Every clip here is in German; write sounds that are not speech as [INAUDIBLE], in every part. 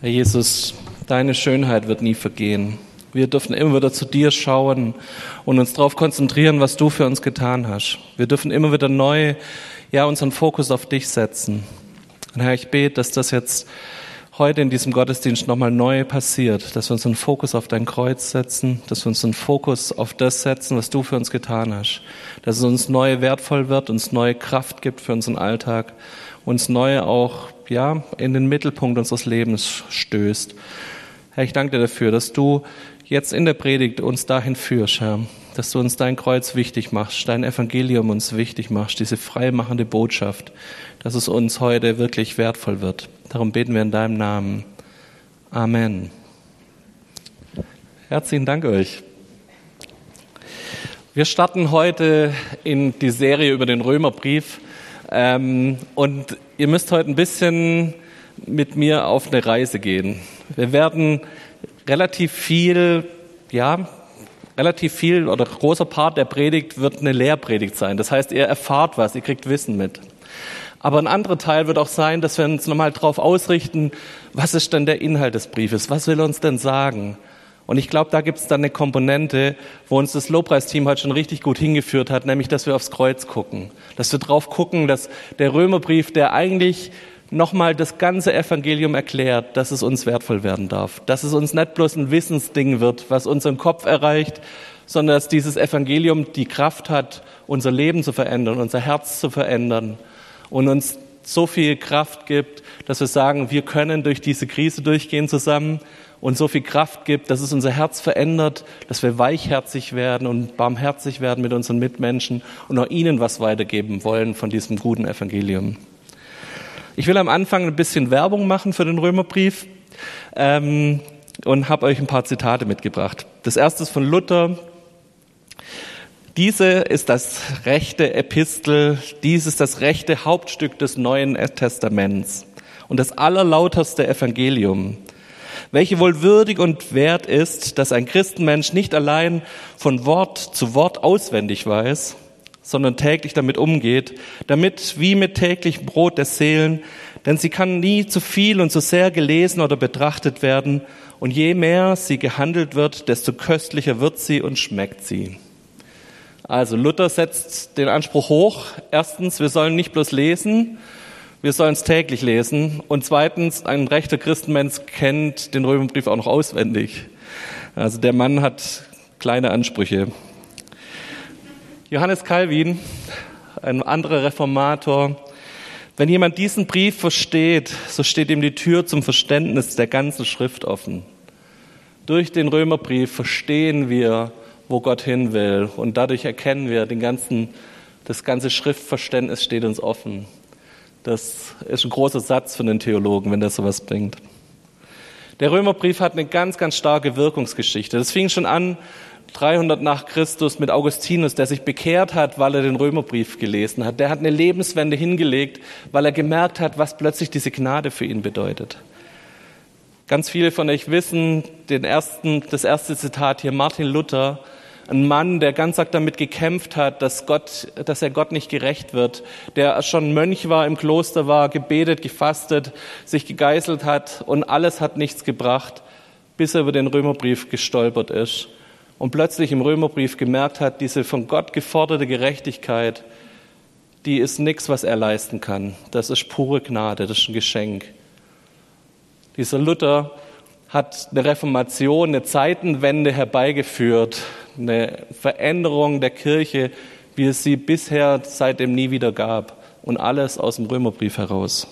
Herr Jesus, deine Schönheit wird nie vergehen. Wir dürfen immer wieder zu dir schauen und uns darauf konzentrieren, was du für uns getan hast. Wir dürfen immer wieder neu, ja, unseren Fokus auf dich setzen. Und Herr, ich bete, dass das jetzt heute in diesem Gottesdienst nochmal neu passiert, dass wir unseren Fokus auf dein Kreuz setzen, dass wir unseren Fokus auf das setzen, was du für uns getan hast, dass es uns neu wertvoll wird, uns neue Kraft gibt für unseren Alltag, uns neu auch ja, in den Mittelpunkt unseres Lebens stößt. Herr, ich danke dir dafür, dass du jetzt in der Predigt uns dahin führst, Herr, dass du uns dein Kreuz wichtig machst, dein Evangelium uns wichtig machst, diese freimachende Botschaft, dass es uns heute wirklich wertvoll wird. Darum beten wir in deinem Namen. Amen. Herzlichen Dank euch. Wir starten heute in die Serie über den Römerbrief. Ähm, und ihr müsst heute ein bisschen mit mir auf eine Reise gehen. Wir werden relativ viel, ja, relativ viel oder großer Part der Predigt wird eine Lehrpredigt sein. Das heißt, ihr erfahrt was, ihr kriegt Wissen mit. Aber ein anderer Teil wird auch sein, dass wir uns nochmal darauf ausrichten, was ist denn der Inhalt des Briefes? Was will er uns denn sagen? Und ich glaube, da gibt es dann eine Komponente, wo uns das Lobpreisteam heute schon richtig gut hingeführt hat, nämlich, dass wir aufs Kreuz gucken. Dass wir drauf gucken, dass der Römerbrief, der eigentlich nochmal das ganze Evangelium erklärt, dass es uns wertvoll werden darf. Dass es uns nicht bloß ein Wissensding wird, was unseren Kopf erreicht, sondern dass dieses Evangelium die Kraft hat, unser Leben zu verändern, unser Herz zu verändern und uns so viel Kraft gibt, dass wir sagen, wir können durch diese Krise durchgehen zusammen und so viel Kraft gibt, dass es unser Herz verändert, dass wir weichherzig werden und barmherzig werden mit unseren Mitmenschen und auch ihnen was weitergeben wollen von diesem guten Evangelium. Ich will am Anfang ein bisschen Werbung machen für den Römerbrief ähm, und habe euch ein paar Zitate mitgebracht. Das erste ist von Luther. Diese ist das rechte Epistel, dies ist das rechte Hauptstück des Neuen Testaments und das allerlauterste Evangelium welche wohl würdig und wert ist, dass ein Christenmensch nicht allein von Wort zu Wort auswendig weiß, sondern täglich damit umgeht, damit wie mit täglichem Brot der Seelen, denn sie kann nie zu viel und zu sehr gelesen oder betrachtet werden, und je mehr sie gehandelt wird, desto köstlicher wird sie und schmeckt sie. Also Luther setzt den Anspruch hoch. Erstens, wir sollen nicht bloß lesen, wir sollen es täglich lesen. Und zweitens, ein rechter Christenmensch kennt den Römerbrief auch noch auswendig. Also der Mann hat kleine Ansprüche. Johannes Calvin, ein anderer Reformator, wenn jemand diesen Brief versteht, so steht ihm die Tür zum Verständnis der ganzen Schrift offen. Durch den Römerbrief verstehen wir, wo Gott hin will und dadurch erkennen wir, den ganzen, das ganze Schriftverständnis steht uns offen. Das ist ein großer Satz für einen Theologen, wenn der sowas bringt. Der Römerbrief hat eine ganz, ganz starke Wirkungsgeschichte. Das fing schon an 300 nach Christus mit Augustinus, der sich bekehrt hat, weil er den Römerbrief gelesen hat. Der hat eine Lebenswende hingelegt, weil er gemerkt hat, was plötzlich diese Gnade für ihn bedeutet. Ganz viele von euch wissen den ersten, das erste Zitat hier, Martin Luther, ein Mann, der ganz arg damit gekämpft hat, dass, Gott, dass er Gott nicht gerecht wird, der schon Mönch war, im Kloster war, gebetet, gefastet, sich gegeißelt hat und alles hat nichts gebracht, bis er über den Römerbrief gestolpert ist und plötzlich im Römerbrief gemerkt hat, diese von Gott geforderte Gerechtigkeit, die ist nichts, was er leisten kann. Das ist pure Gnade, das ist ein Geschenk. Dieser Luther hat eine Reformation, eine Zeitenwende herbeigeführt, eine Veränderung der Kirche, wie es sie bisher seitdem nie wieder gab. Und alles aus dem Römerbrief heraus.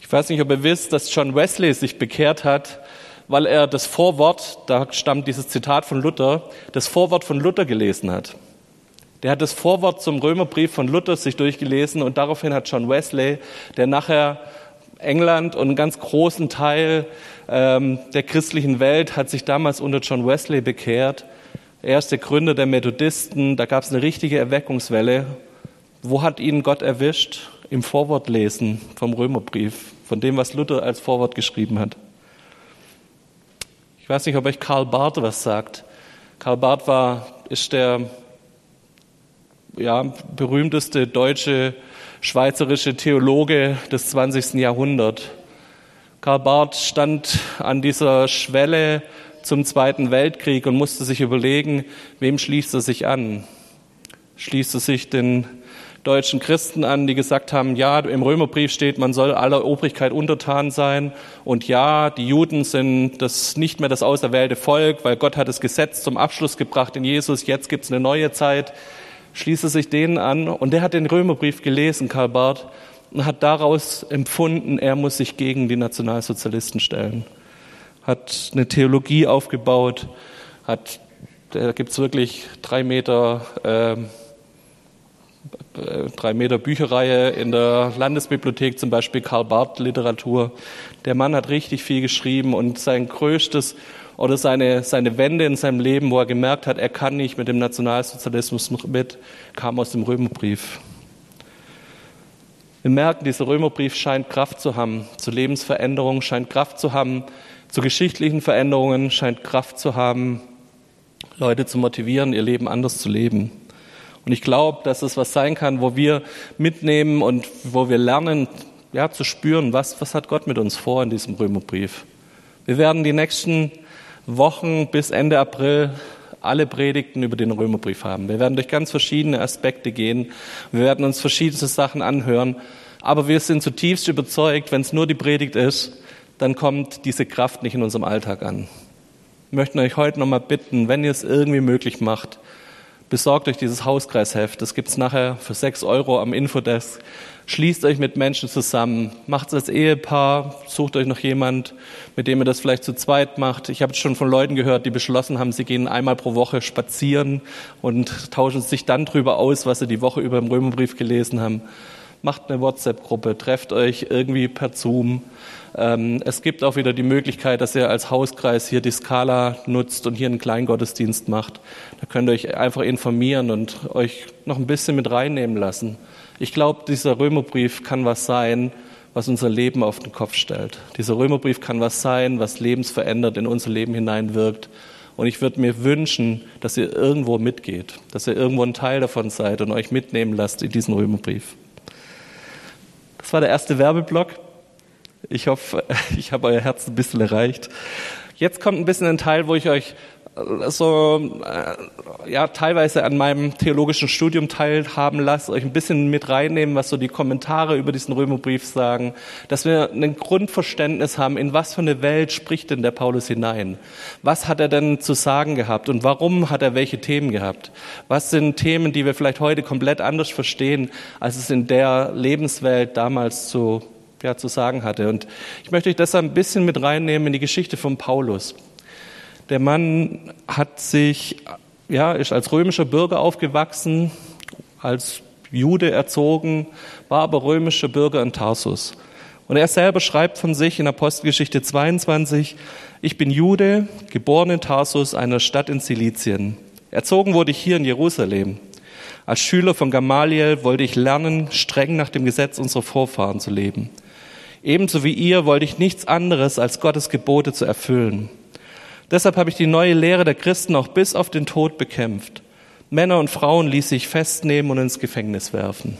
Ich weiß nicht, ob ihr wisst, dass John Wesley sich bekehrt hat, weil er das Vorwort, da stammt dieses Zitat von Luther, das Vorwort von Luther gelesen hat. Der hat das Vorwort zum Römerbrief von Luther sich durchgelesen und daraufhin hat John Wesley, der nachher England und einen ganz großen Teil ähm, der christlichen Welt hat sich damals unter John Wesley bekehrt. Er Gründer der Methodisten. Da gab es eine richtige Erweckungswelle. Wo hat ihn Gott erwischt? Im Vorwortlesen vom Römerbrief, von dem, was Luther als Vorwort geschrieben hat. Ich weiß nicht, ob euch Karl Barth was sagt. Karl Barth war, ist der ja, berühmteste deutsche schweizerische Theologe des 20. Jahrhunderts. Karl Barth stand an dieser Schwelle zum Zweiten Weltkrieg und musste sich überlegen, wem schließt er sich an? Schließt er sich den deutschen Christen an, die gesagt haben, ja, im Römerbrief steht, man soll aller Obrigkeit untertan sein. Und ja, die Juden sind das nicht mehr das auserwählte Volk, weil Gott hat das Gesetz zum Abschluss gebracht in Jesus. Jetzt gibt es eine neue Zeit. Schließe sich denen an. Und der hat den Römerbrief gelesen, Karl Barth, und hat daraus empfunden, er muss sich gegen die Nationalsozialisten stellen. Hat eine Theologie aufgebaut, hat, da gibt es wirklich drei Meter, äh, drei Meter Bücherreihe in der Landesbibliothek, zum Beispiel Karl Barth Literatur. Der Mann hat richtig viel geschrieben und sein größtes oder seine, seine Wende in seinem Leben, wo er gemerkt hat, er kann nicht mit dem Nationalsozialismus mit, kam aus dem Römerbrief. Wir merken, dieser Römerbrief scheint Kraft zu haben, zu Lebensveränderungen, scheint Kraft zu haben, zu geschichtlichen Veränderungen, scheint Kraft zu haben, Leute zu motivieren, ihr Leben anders zu leben. Und ich glaube, dass es was sein kann, wo wir mitnehmen und wo wir lernen, ja, zu spüren, was, was hat Gott mit uns vor in diesem Römerbrief. Wir werden die nächsten Wochen bis Ende April alle Predigten über den Römerbrief haben. Wir werden durch ganz verschiedene Aspekte gehen. Wir werden uns verschiedene Sachen anhören. Aber wir sind zutiefst überzeugt, wenn es nur die Predigt ist, dann kommt diese Kraft nicht in unserem Alltag an. Wir möchten euch heute nochmal bitten, wenn ihr es irgendwie möglich macht, besorgt euch dieses Hauskreisheft. Das gibt es nachher für sechs Euro am Infodesk. Schließt euch mit Menschen zusammen, macht es als Ehepaar, sucht euch noch jemand, mit dem ihr das vielleicht zu zweit macht. Ich habe schon von Leuten gehört, die beschlossen haben, sie gehen einmal pro Woche spazieren und tauschen sich dann drüber aus, was sie die Woche über im Römerbrief gelesen haben. Macht eine WhatsApp-Gruppe, trefft euch irgendwie per Zoom. Ähm, es gibt auch wieder die Möglichkeit, dass ihr als Hauskreis hier die Skala nutzt und hier einen Kleingottesdienst macht. Da könnt ihr euch einfach informieren und euch noch ein bisschen mit reinnehmen lassen. Ich glaube, dieser Römerbrief kann was sein, was unser Leben auf den Kopf stellt. Dieser Römerbrief kann was sein, was lebensverändert in unser Leben hineinwirkt. Und ich würde mir wünschen, dass ihr irgendwo mitgeht, dass ihr irgendwo ein Teil davon seid und euch mitnehmen lasst in diesen Römerbrief. Das war der erste Werbeblock. Ich hoffe, [LAUGHS] ich habe euer Herz ein bisschen erreicht. Jetzt kommt ein bisschen ein Teil, wo ich euch so äh, ja teilweise an meinem theologischen Studium teilhaben lasst, euch ein bisschen mit reinnehmen, was so die Kommentare über diesen Römerbrief sagen, dass wir ein Grundverständnis haben, in was für eine Welt spricht denn der Paulus hinein? Was hat er denn zu sagen gehabt und warum hat er welche Themen gehabt? Was sind Themen, die wir vielleicht heute komplett anders verstehen, als es in der Lebenswelt damals zu ja, zu sagen hatte. Und ich möchte euch deshalb ein bisschen mit reinnehmen in die Geschichte von Paulus. Der Mann hat sich, ja, ist als römischer Bürger aufgewachsen, als Jude erzogen, war aber römischer Bürger in Tarsus. Und er selber schreibt von sich in Apostelgeschichte 22, ich bin Jude, geboren in Tarsus, einer Stadt in Silizien. Erzogen wurde ich hier in Jerusalem. Als Schüler von Gamaliel wollte ich lernen, streng nach dem Gesetz unserer Vorfahren zu leben. Ebenso wie ihr wollte ich nichts anderes als Gottes Gebote zu erfüllen. Deshalb habe ich die neue Lehre der Christen auch bis auf den Tod bekämpft. Männer und Frauen ließ ich festnehmen und ins Gefängnis werfen.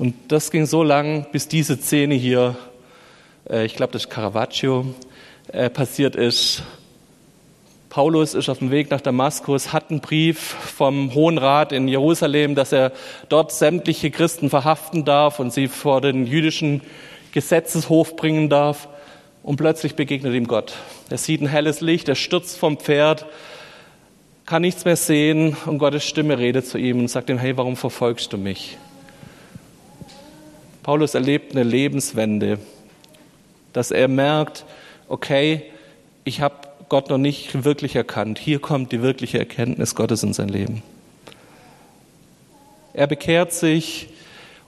Und das ging so lang, bis diese Szene hier, äh, ich glaube, das ist Caravaggio, äh, passiert ist. Paulus ist auf dem Weg nach Damaskus, hat einen Brief vom Hohen Rat in Jerusalem, dass er dort sämtliche Christen verhaften darf und sie vor den jüdischen Gesetzeshof bringen darf. Und plötzlich begegnet ihm Gott. Er sieht ein helles Licht, er stürzt vom Pferd, kann nichts mehr sehen und Gottes Stimme redet zu ihm und sagt ihm, hey, warum verfolgst du mich? Paulus erlebt eine Lebenswende, dass er merkt, okay, ich habe Gott noch nicht wirklich erkannt. Hier kommt die wirkliche Erkenntnis Gottes in sein Leben. Er bekehrt sich,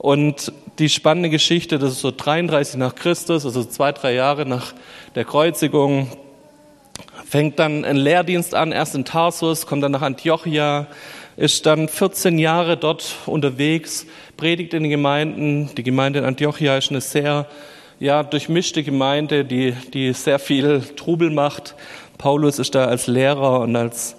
und die spannende Geschichte, das ist so 33 nach Christus, also zwei, drei Jahre nach der Kreuzigung, fängt dann ein Lehrdienst an, erst in Tarsus, kommt dann nach Antiochia, ist dann 14 Jahre dort unterwegs, predigt in den Gemeinden. Die Gemeinde in Antiochia ist eine sehr ja, durchmischte Gemeinde, die, die sehr viel Trubel macht. Paulus ist da als Lehrer und als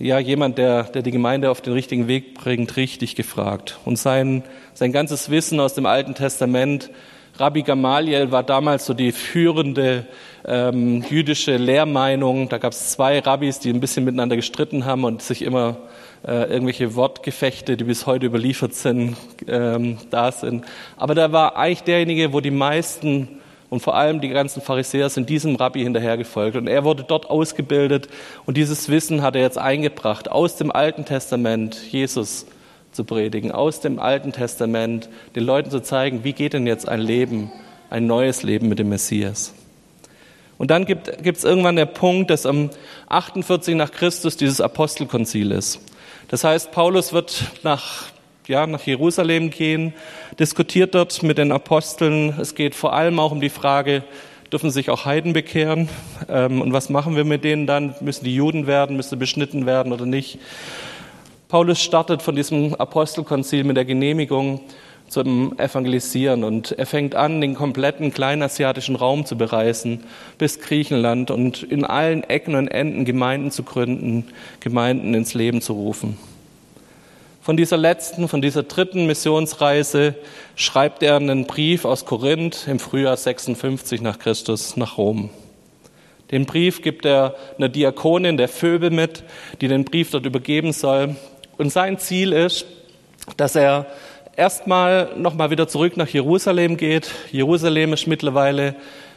ja, jemand, der, der die Gemeinde auf den richtigen Weg bringt, richtig gefragt. Und sein, sein ganzes Wissen aus dem Alten Testament Rabbi Gamaliel war damals so die führende ähm, jüdische Lehrmeinung. Da gab es zwei Rabbis, die ein bisschen miteinander gestritten haben und sich immer äh, irgendwelche Wortgefechte, die bis heute überliefert sind, ähm, da sind. Aber da war eigentlich derjenige, wo die meisten und vor allem die ganzen Pharisäer sind diesem Rabbi hinterhergefolgt. Und er wurde dort ausgebildet und dieses Wissen hat er jetzt eingebracht, aus dem Alten Testament Jesus zu predigen, aus dem Alten Testament den Leuten zu zeigen, wie geht denn jetzt ein Leben, ein neues Leben mit dem Messias. Und dann gibt es irgendwann der Punkt, dass am 48 nach Christus dieses Apostelkonzil ist. Das heißt, Paulus wird nach, ja, nach Jerusalem gehen, diskutiert dort mit den Aposteln. Es geht vor allem auch um die Frage, dürfen sich auch Heiden bekehren? Ähm, und was machen wir mit denen dann? Müssen die Juden werden? Müssen sie beschnitten werden oder nicht? Paulus startet von diesem Apostelkonzil mit der Genehmigung zum Evangelisieren. Und er fängt an, den kompletten kleinasiatischen Raum zu bereisen, bis Griechenland und in allen Ecken und Enden Gemeinden zu gründen, Gemeinden ins Leben zu rufen. Von dieser letzten, von dieser dritten Missionsreise schreibt er einen Brief aus Korinth im Frühjahr 56 nach Christus nach Rom. Den Brief gibt er einer Diakonin der Phoebe mit, die den Brief dort übergeben soll. Und sein Ziel ist, dass er erstmal nochmal wieder zurück nach Jerusalem geht. Jerusalem ist mittlerweile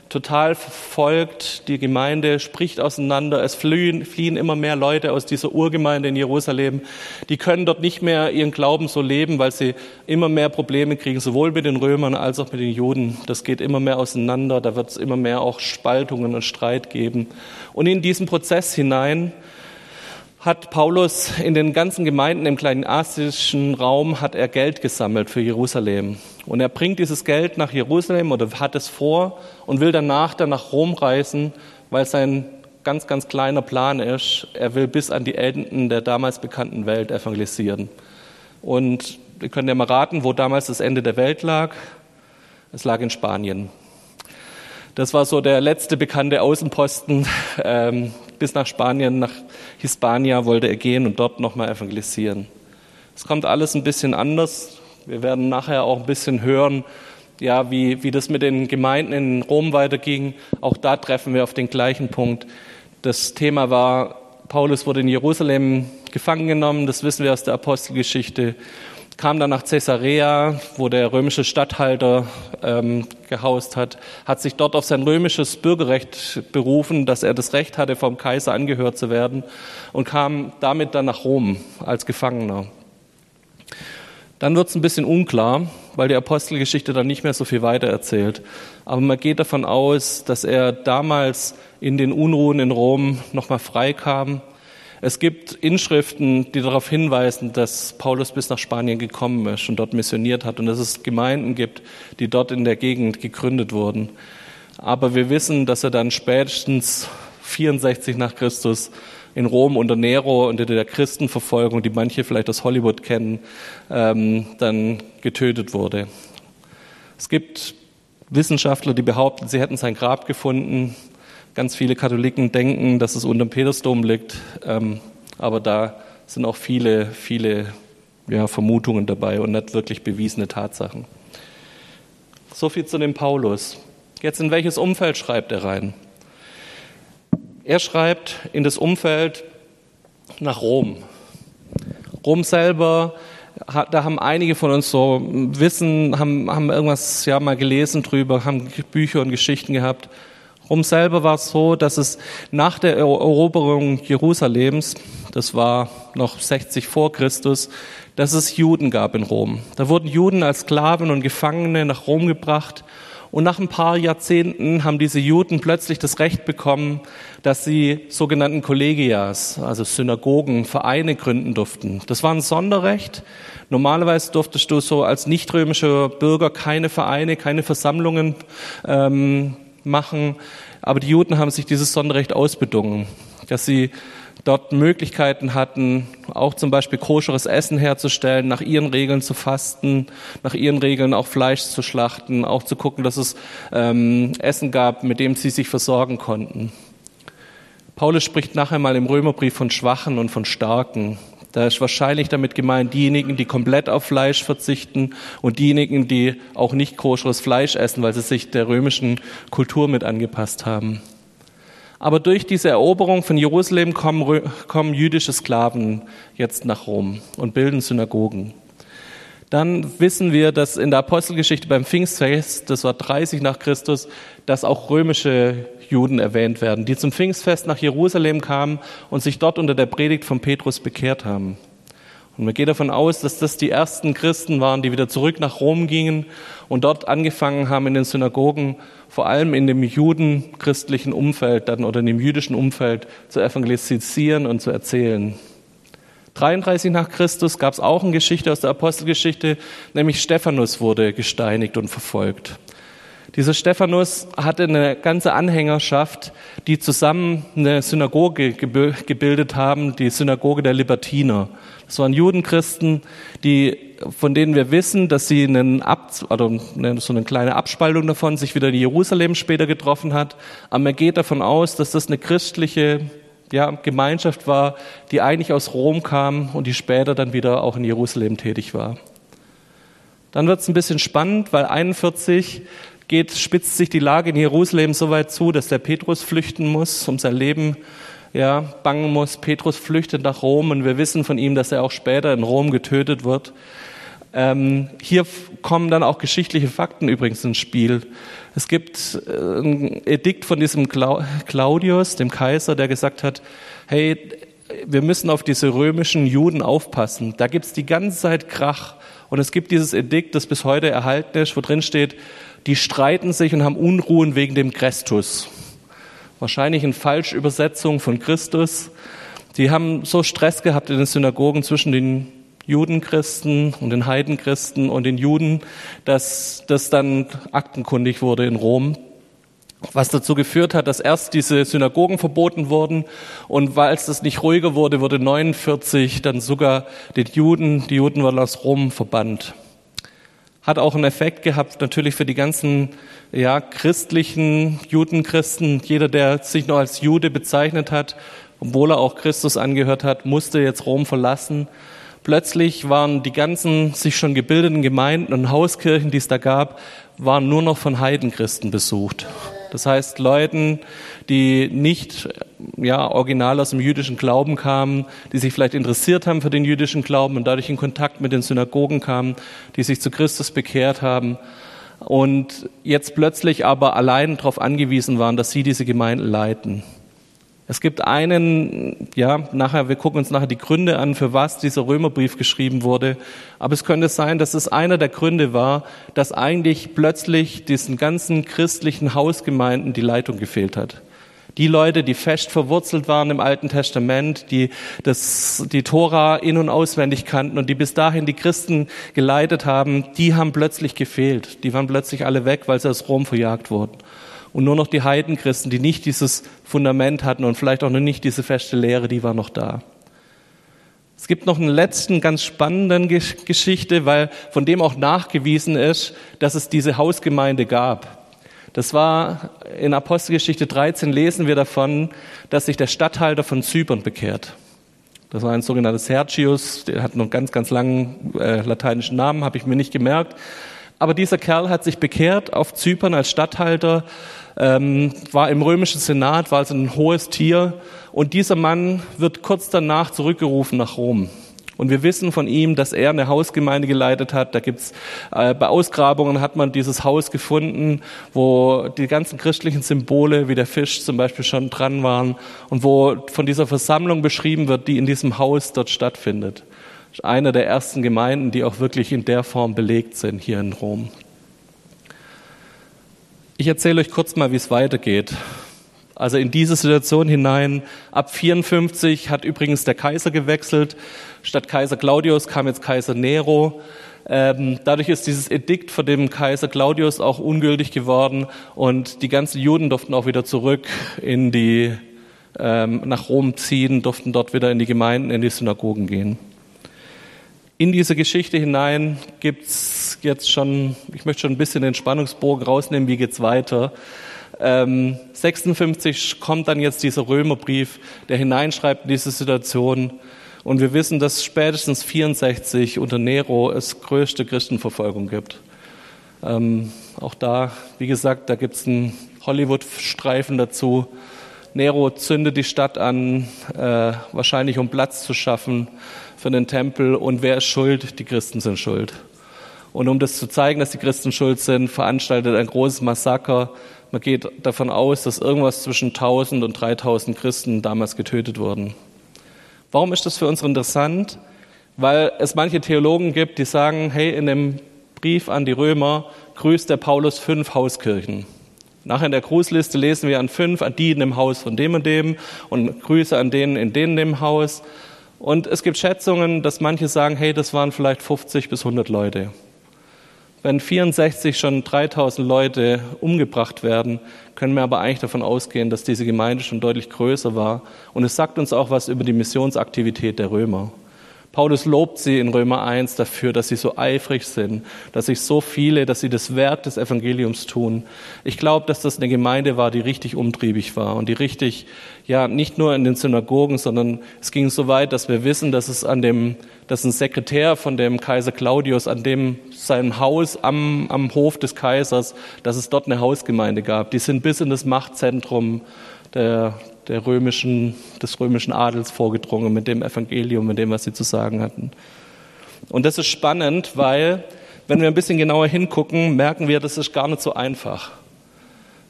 total verfolgt. Die Gemeinde spricht auseinander. Es fliehen, fliehen immer mehr Leute aus dieser Urgemeinde in Jerusalem. Die können dort nicht mehr ihren Glauben so leben, weil sie immer mehr Probleme kriegen, sowohl mit den Römern als auch mit den Juden. Das geht immer mehr auseinander. Da wird es immer mehr auch Spaltungen und Streit geben. Und in diesen Prozess hinein hat Paulus in den ganzen Gemeinden im kleinen asischen Raum hat er Geld gesammelt für Jerusalem. Und er bringt dieses Geld nach Jerusalem oder hat es vor und will danach dann nach Rom reisen, weil sein ganz, ganz kleiner Plan ist, er will bis an die Enden der damals bekannten Welt evangelisieren. Und wir können ja mal raten, wo damals das Ende der Welt lag. Es lag in Spanien. Das war so der letzte bekannte Außenposten. Ähm, bis nach Spanien, nach Hispania wollte er gehen und dort nochmal evangelisieren. Es kommt alles ein bisschen anders. Wir werden nachher auch ein bisschen hören, ja, wie, wie das mit den Gemeinden in Rom weiterging. Auch da treffen wir auf den gleichen Punkt. Das Thema war, Paulus wurde in Jerusalem gefangen genommen, das wissen wir aus der Apostelgeschichte kam dann nach Caesarea, wo der römische Statthalter ähm, gehaust hat, hat sich dort auf sein römisches Bürgerrecht berufen, dass er das Recht hatte, vom Kaiser angehört zu werden und kam damit dann nach Rom als Gefangener. Dann wird es ein bisschen unklar, weil die Apostelgeschichte dann nicht mehr so viel weiter erzählt. Aber man geht davon aus, dass er damals in den Unruhen in Rom nochmal frei kam es gibt Inschriften, die darauf hinweisen, dass Paulus bis nach Spanien gekommen ist und dort missioniert hat und dass es Gemeinden gibt, die dort in der Gegend gegründet wurden. Aber wir wissen, dass er dann spätestens 64 nach Christus in Rom unter Nero, unter der Christenverfolgung, die manche vielleicht aus Hollywood kennen, ähm, dann getötet wurde. Es gibt Wissenschaftler, die behaupten, sie hätten sein Grab gefunden. Ganz viele Katholiken denken, dass es unter dem Petersdom liegt, ähm, aber da sind auch viele, viele ja, Vermutungen dabei und nicht wirklich bewiesene Tatsachen. So viel zu dem Paulus. Jetzt in welches Umfeld schreibt er rein? Er schreibt in das Umfeld nach Rom. Rom selber, da haben einige von uns so Wissen, haben, haben irgendwas ja mal gelesen drüber, haben Bücher und Geschichten gehabt. Rom selber war es so, dass es nach der Eroberung Jerusalems, das war noch 60 vor Christus, dass es Juden gab in Rom. Da wurden Juden als Sklaven und Gefangene nach Rom gebracht und nach ein paar Jahrzehnten haben diese Juden plötzlich das Recht bekommen, dass sie sogenannten Kollegias, also Synagogen, Vereine gründen durften. Das war ein Sonderrecht. Normalerweise durftest du so als nichtrömischer Bürger keine Vereine, keine Versammlungen ähm, machen. Aber die Juden haben sich dieses Sonderrecht ausbedungen, dass sie dort Möglichkeiten hatten, auch zum Beispiel koscheres Essen herzustellen, nach ihren Regeln zu fasten, nach ihren Regeln auch Fleisch zu schlachten, auch zu gucken, dass es ähm, Essen gab, mit dem sie sich versorgen konnten. Paulus spricht nachher mal im Römerbrief von Schwachen und von Starken. Da ist wahrscheinlich damit gemeint diejenigen, die komplett auf Fleisch verzichten und diejenigen, die auch nicht koscheres Fleisch essen, weil sie sich der römischen Kultur mit angepasst haben. Aber durch diese Eroberung von Jerusalem kommen, kommen jüdische Sklaven jetzt nach Rom und bilden Synagogen. Dann wissen wir, dass in der Apostelgeschichte beim Pfingstfest, das war 30 nach Christus, dass auch römische Juden erwähnt werden, die zum Pfingstfest nach Jerusalem kamen und sich dort unter der Predigt von Petrus bekehrt haben. Und man geht davon aus, dass das die ersten Christen waren, die wieder zurück nach Rom gingen und dort angefangen haben in den Synagogen, vor allem in dem judenchristlichen Umfeld dann oder in dem jüdischen Umfeld zu evangelisieren und zu erzählen. 33 nach Christus gab es auch eine Geschichte aus der Apostelgeschichte, nämlich Stephanus wurde gesteinigt und verfolgt. Dieser Stephanus hatte eine ganze Anhängerschaft, die zusammen eine Synagoge gebildet haben, die Synagoge der Libertiner. Das waren Judenchristen, die, von denen wir wissen, dass sie einen Ab, oder so eine kleine Abspaltung davon sich wieder in Jerusalem später getroffen hat. Aber man geht davon aus, dass das eine christliche ja, Gemeinschaft war, die eigentlich aus Rom kam und die später dann wieder auch in Jerusalem tätig war. Dann wird es ein bisschen spannend, weil 41 geht, spitzt sich die Lage in Jerusalem so weit zu, dass der Petrus flüchten muss, um sein Leben ja, bangen muss. Petrus flüchtet nach Rom und wir wissen von ihm, dass er auch später in Rom getötet wird. Ähm, hier kommen dann auch geschichtliche Fakten übrigens ins Spiel. Es gibt äh, ein Edikt von diesem Claudius, dem Kaiser, der gesagt hat, hey, wir müssen auf diese römischen Juden aufpassen. Da gibt's die ganze Zeit Krach. Und es gibt dieses Edikt, das bis heute erhalten ist, wo drin steht, die streiten sich und haben Unruhen wegen dem Christus. Wahrscheinlich in Falschübersetzung von Christus. Die haben so Stress gehabt in den Synagogen zwischen den Judenchristen und den Heidenchristen und den Juden, dass das dann aktenkundig wurde in Rom was dazu geführt hat, dass erst diese Synagogen verboten wurden und weil es das nicht ruhiger wurde, wurde 49 dann sogar den Juden, die Juden wurden aus Rom verbannt. Hat auch einen Effekt gehabt natürlich für die ganzen ja, christlichen Judenchristen. Jeder, der sich noch als Jude bezeichnet hat, obwohl er auch Christus angehört hat, musste jetzt Rom verlassen. Plötzlich waren die ganzen sich schon gebildeten Gemeinden und Hauskirchen, die es da gab, waren nur noch von Heidenchristen besucht. Das heißt, Leuten, die nicht ja, original aus dem jüdischen Glauben kamen, die sich vielleicht interessiert haben für den jüdischen Glauben und dadurch in Kontakt mit den Synagogen kamen, die sich zu Christus bekehrt haben und jetzt plötzlich aber allein darauf angewiesen waren, dass sie diese Gemeinden leiten. Es gibt einen, ja, nachher, wir gucken uns nachher die Gründe an, für was dieser Römerbrief geschrieben wurde. Aber es könnte sein, dass es einer der Gründe war, dass eigentlich plötzlich diesen ganzen christlichen Hausgemeinden die Leitung gefehlt hat. Die Leute, die fest verwurzelt waren im Alten Testament, die das, die Tora in- und auswendig kannten und die bis dahin die Christen geleitet haben, die haben plötzlich gefehlt. Die waren plötzlich alle weg, weil sie aus Rom verjagt wurden und nur noch die Heidenchristen, die nicht dieses Fundament hatten und vielleicht auch noch nicht diese feste Lehre, die war noch da. Es gibt noch einen letzten ganz spannenden Geschichte, weil von dem auch nachgewiesen ist, dass es diese Hausgemeinde gab. Das war in Apostelgeschichte 13 lesen wir davon, dass sich der Statthalter von Zypern bekehrt. Das war ein sogenannter Sergius, der hat noch einen ganz, ganz langen äh, lateinischen Namen, habe ich mir nicht gemerkt. Aber dieser Kerl hat sich bekehrt auf Zypern als Statthalter ähm, war im römischen Senat, war also ein hohes Tier. Und dieser Mann wird kurz danach zurückgerufen nach Rom. Und wir wissen von ihm, dass er eine Hausgemeinde geleitet hat. Da gibt's äh, bei Ausgrabungen hat man dieses Haus gefunden, wo die ganzen christlichen Symbole wie der Fisch zum Beispiel schon dran waren und wo von dieser Versammlung beschrieben wird, die in diesem Haus dort stattfindet. Einer der ersten Gemeinden, die auch wirklich in der Form belegt sind hier in Rom. Ich erzähle euch kurz mal, wie es weitergeht. Also in diese Situation hinein, ab 54 hat übrigens der Kaiser gewechselt. Statt Kaiser Claudius kam jetzt Kaiser Nero. Ähm, dadurch ist dieses Edikt von dem Kaiser Claudius auch ungültig geworden und die ganzen Juden durften auch wieder zurück in die, ähm, nach Rom ziehen, durften dort wieder in die Gemeinden, in die Synagogen gehen. In diese Geschichte hinein gibt's jetzt schon, ich möchte schon ein bisschen den Spannungsbogen rausnehmen, wie geht's weiter. Ähm, 56 kommt dann jetzt dieser Römerbrief, der hineinschreibt in diese Situation Und wir wissen, dass spätestens 64 unter Nero es größte Christenverfolgung gibt. Ähm, auch da, wie gesagt, da gibt es einen Hollywood-Streifen dazu. Nero zündet die Stadt an, äh, wahrscheinlich um Platz zu schaffen für den Tempel. Und wer ist schuld? Die Christen sind schuld. Und um das zu zeigen, dass die Christen schuld sind, veranstaltet ein großes Massaker. Man geht davon aus, dass irgendwas zwischen 1000 und 3000 Christen damals getötet wurden. Warum ist das für uns interessant? Weil es manche Theologen gibt, die sagen, hey, in dem Brief an die Römer grüßt der Paulus fünf Hauskirchen. Nachher in der Grußliste lesen wir an fünf, an die in dem Haus von dem und dem und Grüße an denen in denen dem Haus. Und es gibt Schätzungen, dass manche sagen, hey, das waren vielleicht 50 bis 100 Leute. Wenn 64 schon 3000 Leute umgebracht werden, können wir aber eigentlich davon ausgehen, dass diese Gemeinde schon deutlich größer war. Und es sagt uns auch was über die Missionsaktivität der Römer. Paulus lobt sie in Römer 1 dafür, dass sie so eifrig sind, dass sich so viele, dass sie das Werk des Evangeliums tun. Ich glaube, dass das eine Gemeinde war, die richtig umtriebig war und die richtig, ja, nicht nur in den Synagogen, sondern es ging so weit, dass wir wissen, dass es an dem, dass ein Sekretär von dem Kaiser Claudius an dem seinem Haus am, am Hof des Kaisers, dass es dort eine Hausgemeinde gab. Die sind bis in das Machtzentrum der, der römischen, des römischen Adels vorgedrungen mit dem Evangelium, mit dem, was sie zu sagen hatten. Und das ist spannend, weil, wenn wir ein bisschen genauer hingucken, merken wir, das ist gar nicht so einfach.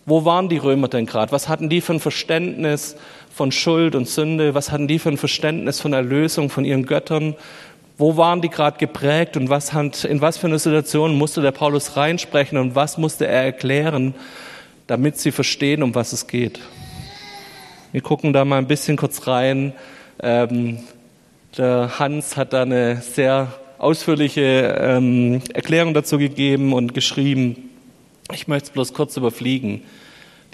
Wo waren die Römer denn gerade? Was hatten die für ein Verständnis von Schuld und Sünde? Was hatten die für ein Verständnis von Erlösung von ihren Göttern? Wo waren die gerade geprägt und was hat, in was für eine Situation musste der Paulus reinsprechen und was musste er erklären, damit sie verstehen, um was es geht? Wir gucken da mal ein bisschen kurz rein. Ähm, der Hans hat da eine sehr ausführliche ähm, Erklärung dazu gegeben und geschrieben. Ich möchte es bloß kurz überfliegen.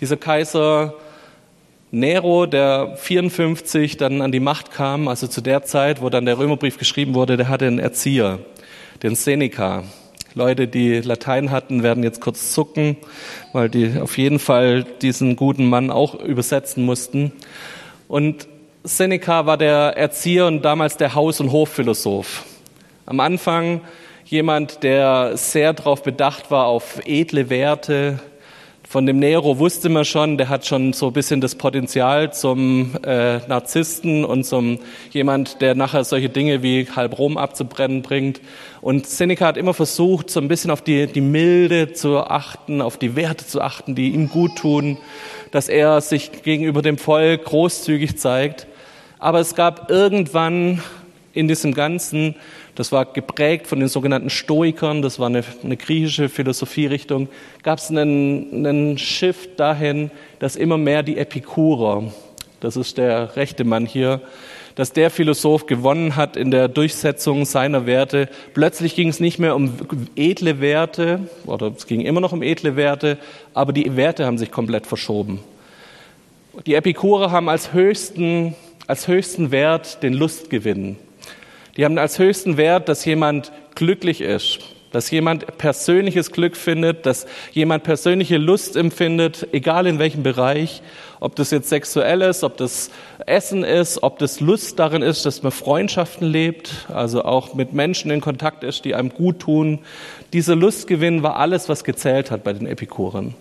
Dieser Kaiser Nero, der 54 dann an die Macht kam, also zu der Zeit, wo dann der Römerbrief geschrieben wurde, der hatte einen Erzieher, den Seneca. Leute, die Latein hatten, werden jetzt kurz zucken, weil die auf jeden Fall diesen guten Mann auch übersetzen mussten. Und Seneca war der Erzieher und damals der Haus- und Hofphilosoph. Am Anfang jemand, der sehr darauf bedacht war auf edle Werte, von dem Nero wusste man schon, der hat schon so ein bisschen das Potenzial zum äh, Narzissten und zum jemand, der nachher solche Dinge wie halb Rom abzubrennen bringt. Und Seneca hat immer versucht, so ein bisschen auf die, die Milde zu achten, auf die Werte zu achten, die ihm gut tun, dass er sich gegenüber dem Volk großzügig zeigt. Aber es gab irgendwann in diesem Ganzen das war geprägt von den sogenannten Stoikern, das war eine, eine griechische Philosophierichtung. Gab es einen, einen Shift dahin, dass immer mehr die Epikurer, das ist der rechte Mann hier, dass der Philosoph gewonnen hat in der Durchsetzung seiner Werte. Plötzlich ging es nicht mehr um edle Werte, oder es ging immer noch um edle Werte, aber die Werte haben sich komplett verschoben. Die Epikurer haben als höchsten, als höchsten Wert den Lustgewinn. Die haben als höchsten Wert, dass jemand glücklich ist, dass jemand persönliches Glück findet, dass jemand persönliche Lust empfindet, egal in welchem Bereich, ob das jetzt sexuell ist, ob das Essen ist, ob das Lust darin ist, dass man Freundschaften lebt, also auch mit Menschen in Kontakt ist, die einem gut tun. Dieser Lustgewinn war alles, was gezählt hat bei den Epikuren.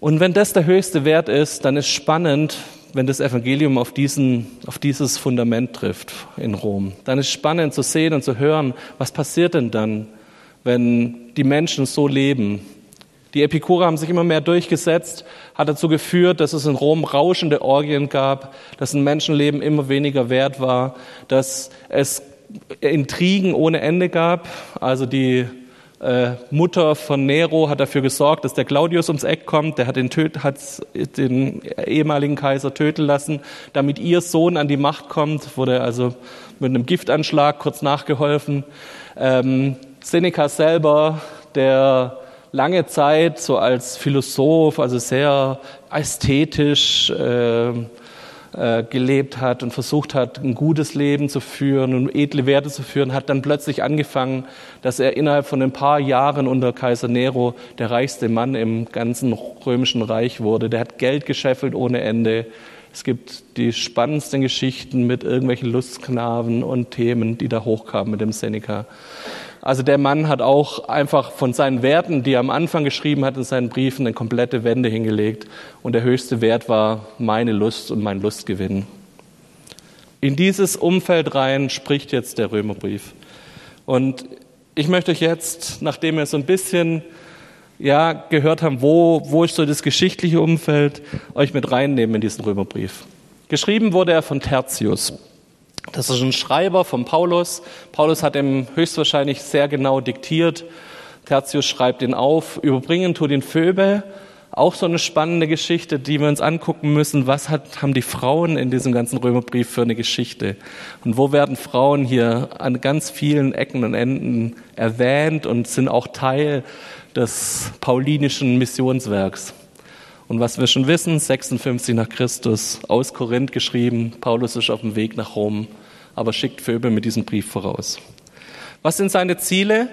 Und wenn das der höchste Wert ist, dann ist spannend, wenn das Evangelium auf, diesen, auf dieses Fundament trifft in Rom. Dann ist spannend zu sehen und zu hören, was passiert denn dann, wenn die Menschen so leben. Die Epikurer haben sich immer mehr durchgesetzt, hat dazu geführt, dass es in Rom rauschende Orgien gab, dass ein Menschenleben immer weniger wert war, dass es Intrigen ohne Ende gab, also die äh, Mutter von Nero hat dafür gesorgt, dass der Claudius ums Eck kommt. Der hat den, hat den ehemaligen Kaiser töten lassen, damit ihr Sohn an die Macht kommt. Wurde also mit einem Giftanschlag kurz nachgeholfen. Ähm, Seneca selber, der lange Zeit so als Philosoph, also sehr ästhetisch, äh, gelebt hat und versucht hat, ein gutes Leben zu führen und edle Werte zu führen, hat dann plötzlich angefangen, dass er innerhalb von ein paar Jahren unter Kaiser Nero der reichste Mann im ganzen römischen Reich wurde. Der hat Geld gescheffelt ohne Ende. Es gibt die spannendsten Geschichten mit irgendwelchen Lustknaben und Themen, die da hochkamen mit dem Seneca. Also der Mann hat auch einfach von seinen Werten, die er am Anfang geschrieben hat in seinen Briefen, eine komplette Wende hingelegt. Und der höchste Wert war meine Lust und mein Lustgewinn. In dieses Umfeld rein spricht jetzt der Römerbrief. Und ich möchte euch jetzt, nachdem wir so ein bisschen ja, gehört haben, wo, wo ist so das geschichtliche Umfeld, euch mit reinnehmen in diesen Römerbrief. Geschrieben wurde er von Tertius. Das ist ein Schreiber von Paulus. Paulus hat ihm höchstwahrscheinlich sehr genau diktiert. Tertius schreibt ihn auf. Überbringen tut ihn Phoebe. Auch so eine spannende Geschichte, die wir uns angucken müssen. Was hat, haben die Frauen in diesem ganzen Römerbrief für eine Geschichte? Und wo werden Frauen hier an ganz vielen Ecken und Enden erwähnt und sind auch Teil des paulinischen Missionswerks? Und was wir schon wissen, 56 nach Christus, aus Korinth geschrieben, Paulus ist auf dem Weg nach Rom, aber schickt Phoebe mit diesem Brief voraus. Was sind seine Ziele?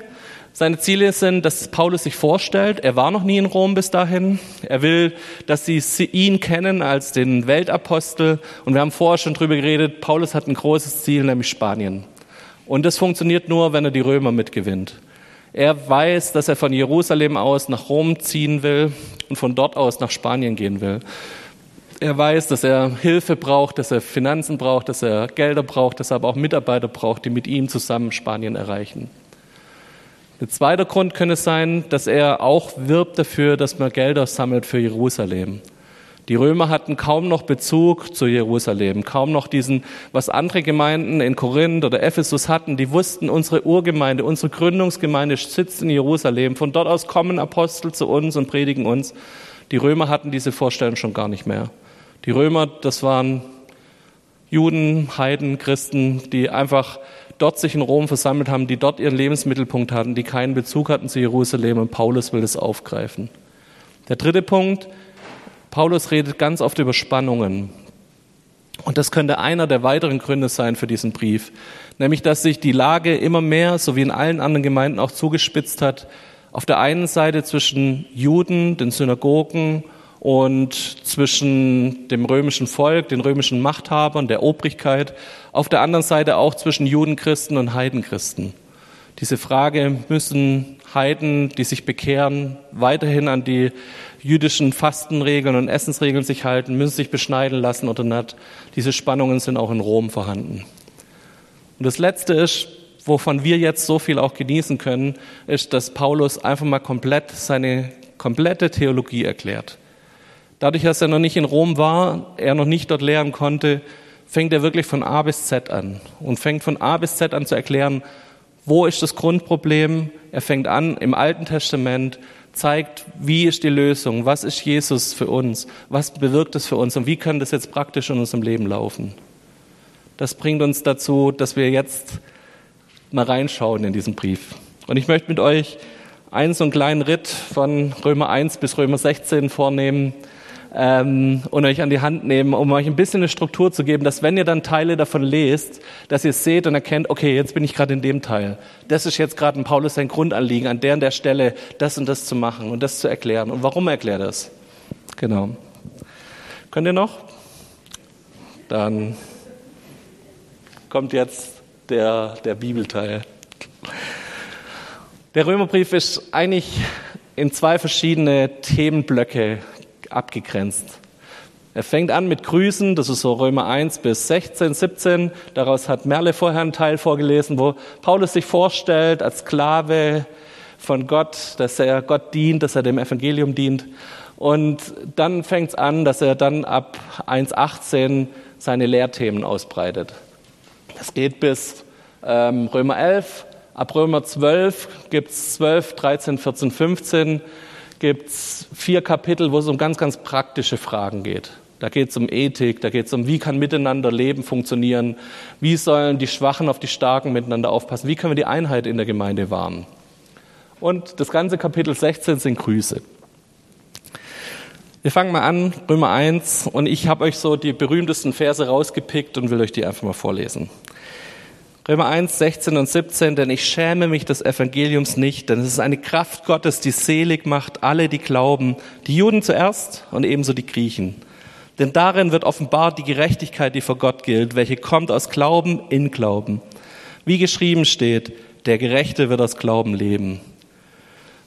Seine Ziele sind, dass Paulus sich vorstellt, er war noch nie in Rom bis dahin. Er will, dass sie ihn kennen als den Weltapostel. Und wir haben vorher schon drüber geredet, Paulus hat ein großes Ziel, nämlich Spanien. Und das funktioniert nur, wenn er die Römer mitgewinnt. Er weiß, dass er von Jerusalem aus nach Rom ziehen will und von dort aus nach Spanien gehen will. Er weiß, dass er Hilfe braucht, dass er Finanzen braucht, dass er Gelder braucht, dass er aber auch Mitarbeiter braucht, die mit ihm zusammen Spanien erreichen. Ein zweiter Grund könnte sein, dass er auch wirbt dafür, dass man Gelder sammelt für Jerusalem. Die Römer hatten kaum noch Bezug zu Jerusalem, kaum noch diesen, was andere Gemeinden in Korinth oder Ephesus hatten. Die wussten, unsere Urgemeinde, unsere Gründungsgemeinde sitzt in Jerusalem. Von dort aus kommen Apostel zu uns und predigen uns. Die Römer hatten diese Vorstellung schon gar nicht mehr. Die Römer, das waren Juden, Heiden, Christen, die einfach dort sich in Rom versammelt haben, die dort ihren Lebensmittelpunkt hatten, die keinen Bezug hatten zu Jerusalem und Paulus will das aufgreifen. Der dritte Punkt, Paulus redet ganz oft über Spannungen. Und das könnte einer der weiteren Gründe sein für diesen Brief, nämlich dass sich die Lage immer mehr, so wie in allen anderen Gemeinden auch zugespitzt hat, auf der einen Seite zwischen Juden, den Synagogen und zwischen dem römischen Volk, den römischen Machthabern, der Obrigkeit, auf der anderen Seite auch zwischen Judenchristen und Heidenchristen. Diese Frage, müssen Heiden, die sich bekehren, weiterhin an die jüdischen Fastenregeln und Essensregeln sich halten, müssen sich beschneiden lassen oder nicht. Diese Spannungen sind auch in Rom vorhanden. Und das Letzte ist, wovon wir jetzt so viel auch genießen können, ist, dass Paulus einfach mal komplett seine komplette Theologie erklärt. Dadurch, dass er noch nicht in Rom war, er noch nicht dort lehren konnte, fängt er wirklich von A bis Z an und fängt von A bis Z an zu erklären, wo ist das Grundproblem. Er fängt an im Alten Testament zeigt, wie ist die Lösung, was ist Jesus für uns, was bewirkt es für uns und wie kann das jetzt praktisch in unserem Leben laufen. Das bringt uns dazu, dass wir jetzt mal reinschauen in diesen Brief. Und ich möchte mit euch einen so einen kleinen Ritt von Römer 1 bis Römer 16 vornehmen ähm, und euch an die Hand nehmen, um euch ein bisschen eine Struktur zu geben, dass wenn ihr dann Teile davon lest, dass ihr seht und erkennt, okay, jetzt bin ich gerade in dem Teil. Das ist jetzt gerade ein Paulus sein Grundanliegen, an der und der Stelle das und das zu machen und das zu erklären. Und warum erklärt er das? Genau. Könnt ihr noch? Dann kommt jetzt der, der Bibelteil. Der Römerbrief ist eigentlich in zwei verschiedene Themenblöcke abgegrenzt. Er fängt an mit Grüßen, das ist so Römer 1 bis 16, 17. Daraus hat Merle vorher einen Teil vorgelesen, wo Paulus sich vorstellt als Sklave von Gott, dass er Gott dient, dass er dem Evangelium dient. Und dann fängt es an, dass er dann ab 1,18 seine Lehrthemen ausbreitet. Das geht bis ähm, Römer 11. Ab Römer 12 gibt es 12, 13, 14, 15 gibt es vier Kapitel, wo es um ganz, ganz praktische Fragen geht. Da geht es um Ethik, da geht es um, wie kann miteinander Leben funktionieren, wie sollen die Schwachen auf die Starken miteinander aufpassen, wie können wir die Einheit in der Gemeinde wahren. Und das ganze Kapitel 16 sind Grüße. Wir fangen mal an, Römer 1, und ich habe euch so die berühmtesten Verse rausgepickt und will euch die einfach mal vorlesen. Römer 1, 16 und 17, denn ich schäme mich des Evangeliums nicht, denn es ist eine Kraft Gottes, die selig macht alle, die glauben, die Juden zuerst und ebenso die Griechen. Denn darin wird offenbart die Gerechtigkeit, die vor Gott gilt, welche kommt aus Glauben in Glauben. Wie geschrieben steht, der Gerechte wird aus Glauben leben.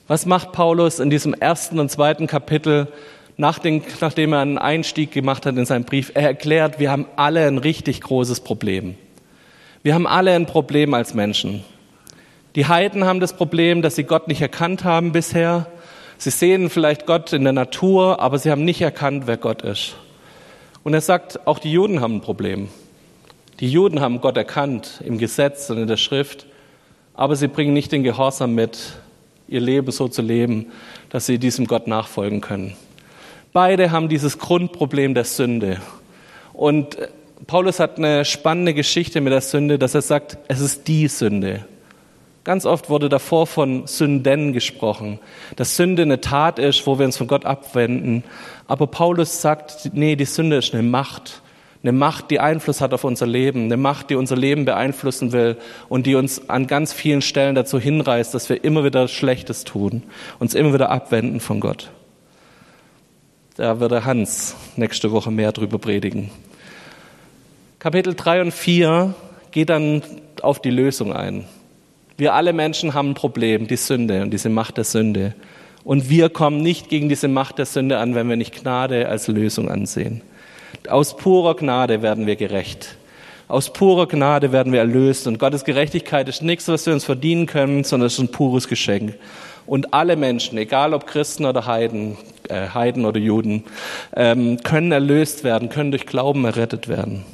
Was macht Paulus in diesem ersten und zweiten Kapitel, nachdem er einen Einstieg gemacht hat in seinen Brief? Er erklärt, wir haben alle ein richtig großes Problem. Wir haben alle ein Problem als Menschen. Die Heiden haben das Problem, dass sie Gott nicht erkannt haben bisher. Sie sehen vielleicht Gott in der Natur, aber sie haben nicht erkannt, wer Gott ist. Und er sagt, auch die Juden haben ein Problem. Die Juden haben Gott erkannt im Gesetz und in der Schrift, aber sie bringen nicht den Gehorsam mit, ihr Leben so zu leben, dass sie diesem Gott nachfolgen können. Beide haben dieses Grundproblem der Sünde. Und Paulus hat eine spannende Geschichte mit der Sünde, dass er sagt, es ist die Sünde. Ganz oft wurde davor von Sünden gesprochen, dass Sünde eine Tat ist, wo wir uns von Gott abwenden. Aber Paulus sagt, nee, die Sünde ist eine Macht. Eine Macht, die Einfluss hat auf unser Leben. Eine Macht, die unser Leben beeinflussen will und die uns an ganz vielen Stellen dazu hinreißt, dass wir immer wieder Schlechtes tun, uns immer wieder abwenden von Gott. Da wird der Hans nächste Woche mehr drüber predigen. Kapitel 3 und 4 geht dann auf die Lösung ein. Wir alle Menschen haben ein Problem, die Sünde und diese Macht der Sünde. Und wir kommen nicht gegen diese Macht der Sünde an, wenn wir nicht Gnade als Lösung ansehen. Aus purer Gnade werden wir gerecht. Aus purer Gnade werden wir erlöst. Und Gottes Gerechtigkeit ist nichts, was wir uns verdienen können, sondern es ist ein pures Geschenk. Und alle Menschen, egal ob Christen oder Heiden, äh, Heiden oder Juden, ähm, können erlöst werden, können durch Glauben errettet werden.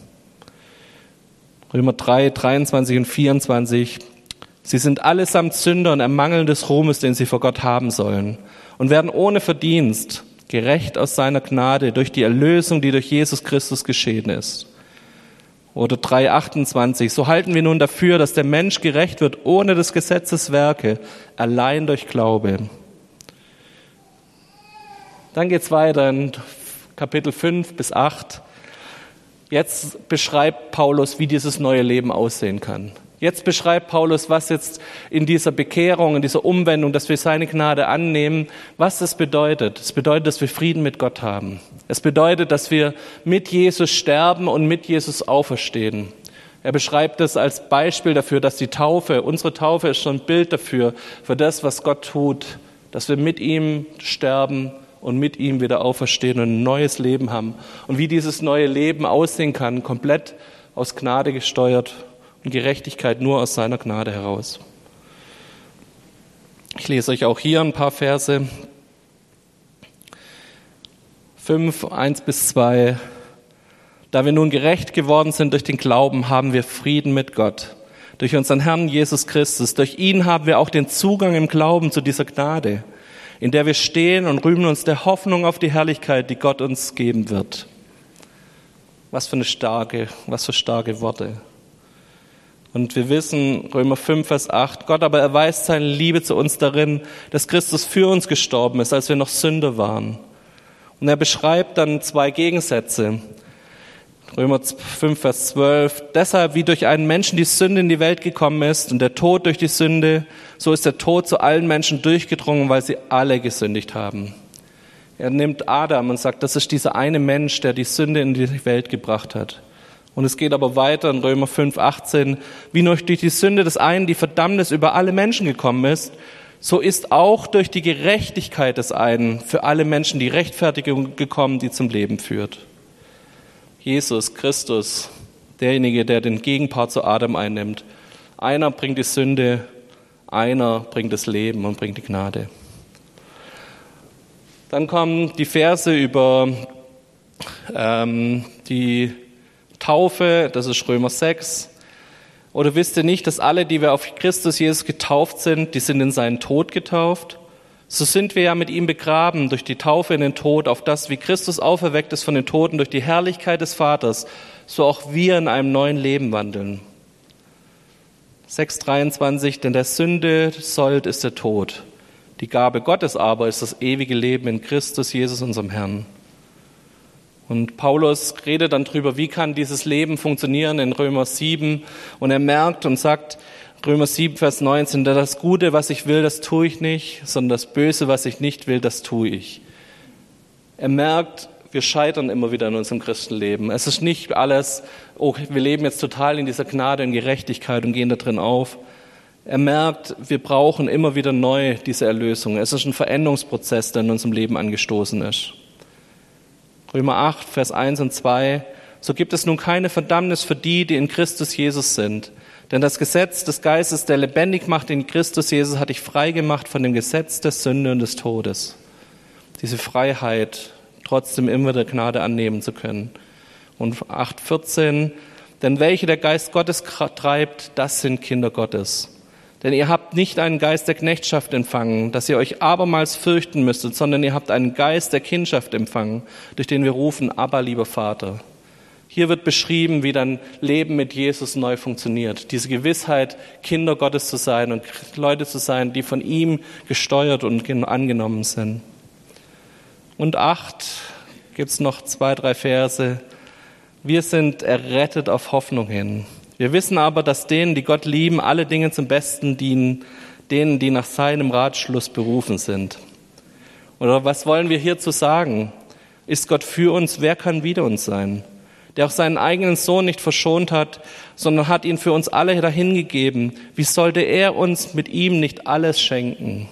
Römer 3, 23 und 24. Sie sind allesamt Sünder und ermangeln des Ruhmes, den sie vor Gott haben sollen und werden ohne Verdienst gerecht aus seiner Gnade durch die Erlösung, die durch Jesus Christus geschehen ist. Oder 3,28. So halten wir nun dafür, dass der Mensch gerecht wird ohne des Gesetzes Werke, allein durch Glaube. Dann geht's weiter in Kapitel 5 bis 8. Jetzt beschreibt Paulus, wie dieses neue Leben aussehen kann. Jetzt beschreibt Paulus, was jetzt in dieser Bekehrung, in dieser Umwendung, dass wir seine Gnade annehmen, was das bedeutet. Es bedeutet, dass wir Frieden mit Gott haben. Es bedeutet, dass wir mit Jesus sterben und mit Jesus auferstehen. Er beschreibt es als Beispiel dafür, dass die Taufe, unsere Taufe ist schon ein Bild dafür, für das, was Gott tut, dass wir mit ihm sterben und mit ihm wieder auferstehen und ein neues Leben haben. Und wie dieses neue Leben aussehen kann, komplett aus Gnade gesteuert und Gerechtigkeit nur aus seiner Gnade heraus. Ich lese euch auch hier ein paar Verse. 5, 1 bis 2. Da wir nun gerecht geworden sind durch den Glauben, haben wir Frieden mit Gott. Durch unseren Herrn Jesus Christus. Durch ihn haben wir auch den Zugang im Glauben zu dieser Gnade in der wir stehen und rühmen uns der Hoffnung auf die Herrlichkeit, die Gott uns geben wird. Was für eine starke, was für starke Worte. Und wir wissen, Römer 5, Vers 8, Gott aber erweist seine Liebe zu uns darin, dass Christus für uns gestorben ist, als wir noch Sünder waren. Und er beschreibt dann zwei Gegensätze. Römer 5, Vers 12. Deshalb, wie durch einen Menschen die Sünde in die Welt gekommen ist und der Tod durch die Sünde, so ist der Tod zu allen Menschen durchgedrungen, weil sie alle gesündigt haben. Er nimmt Adam und sagt, das ist dieser eine Mensch, der die Sünde in die Welt gebracht hat. Und es geht aber weiter in Römer 5, 18. Wie durch die Sünde des einen die Verdammnis über alle Menschen gekommen ist, so ist auch durch die Gerechtigkeit des einen für alle Menschen die Rechtfertigung gekommen, die zum Leben führt. Jesus Christus, derjenige, der den Gegenpart zu Adam einnimmt. Einer bringt die Sünde, einer bringt das Leben und bringt die Gnade. Dann kommen die Verse über ähm, die Taufe, das ist Römer 6. Oder wisst ihr nicht, dass alle, die wir auf Christus Jesus getauft sind, die sind in seinen Tod getauft? So sind wir ja mit ihm begraben durch die Taufe in den Tod, auf das, wie Christus auferweckt ist von den Toten durch die Herrlichkeit des Vaters, so auch wir in einem neuen Leben wandeln. 6,23, denn der Sünde Sold ist der Tod. Die Gabe Gottes aber ist das ewige Leben in Christus Jesus, unserem Herrn. Und Paulus redet dann drüber, wie kann dieses Leben funktionieren in Römer 7. Und er merkt und sagt, Römer 7, Vers 19, das Gute, was ich will, das tue ich nicht, sondern das Böse, was ich nicht will, das tue ich. Er merkt, wir scheitern immer wieder in unserem Christenleben. Es ist nicht alles, oh, wir leben jetzt total in dieser Gnade und Gerechtigkeit und gehen da drin auf. Er merkt, wir brauchen immer wieder neu diese Erlösung. Es ist ein Veränderungsprozess, der in unserem Leben angestoßen ist. Römer 8, Vers 1 und 2. So gibt es nun keine Verdammnis für die, die in Christus Jesus sind. Denn das Gesetz des Geistes, der lebendig macht in Christus Jesus, hat dich frei gemacht von dem Gesetz der Sünde und des Todes. Diese Freiheit, trotzdem immer der Gnade annehmen zu können. Und 8,14, denn welche der Geist Gottes treibt, das sind Kinder Gottes. Denn ihr habt nicht einen Geist der Knechtschaft empfangen, dass ihr euch abermals fürchten müsstet, sondern ihr habt einen Geist der Kindschaft empfangen, durch den wir rufen, aber lieber Vater. Hier wird beschrieben, wie dein Leben mit Jesus neu funktioniert. Diese Gewissheit, Kinder Gottes zu sein und Leute zu sein, die von ihm gesteuert und angenommen sind. Und acht gibt's noch zwei, drei Verse. Wir sind errettet auf Hoffnung hin. Wir wissen aber, dass denen, die Gott lieben, alle Dinge zum Besten dienen, denen, die nach seinem Ratschluss berufen sind. Oder was wollen wir hierzu sagen? Ist Gott für uns? Wer kann wider uns sein? Der auch seinen eigenen Sohn nicht verschont hat, sondern hat ihn für uns alle dahingegeben. Wie sollte er uns mit ihm nicht alles schenken?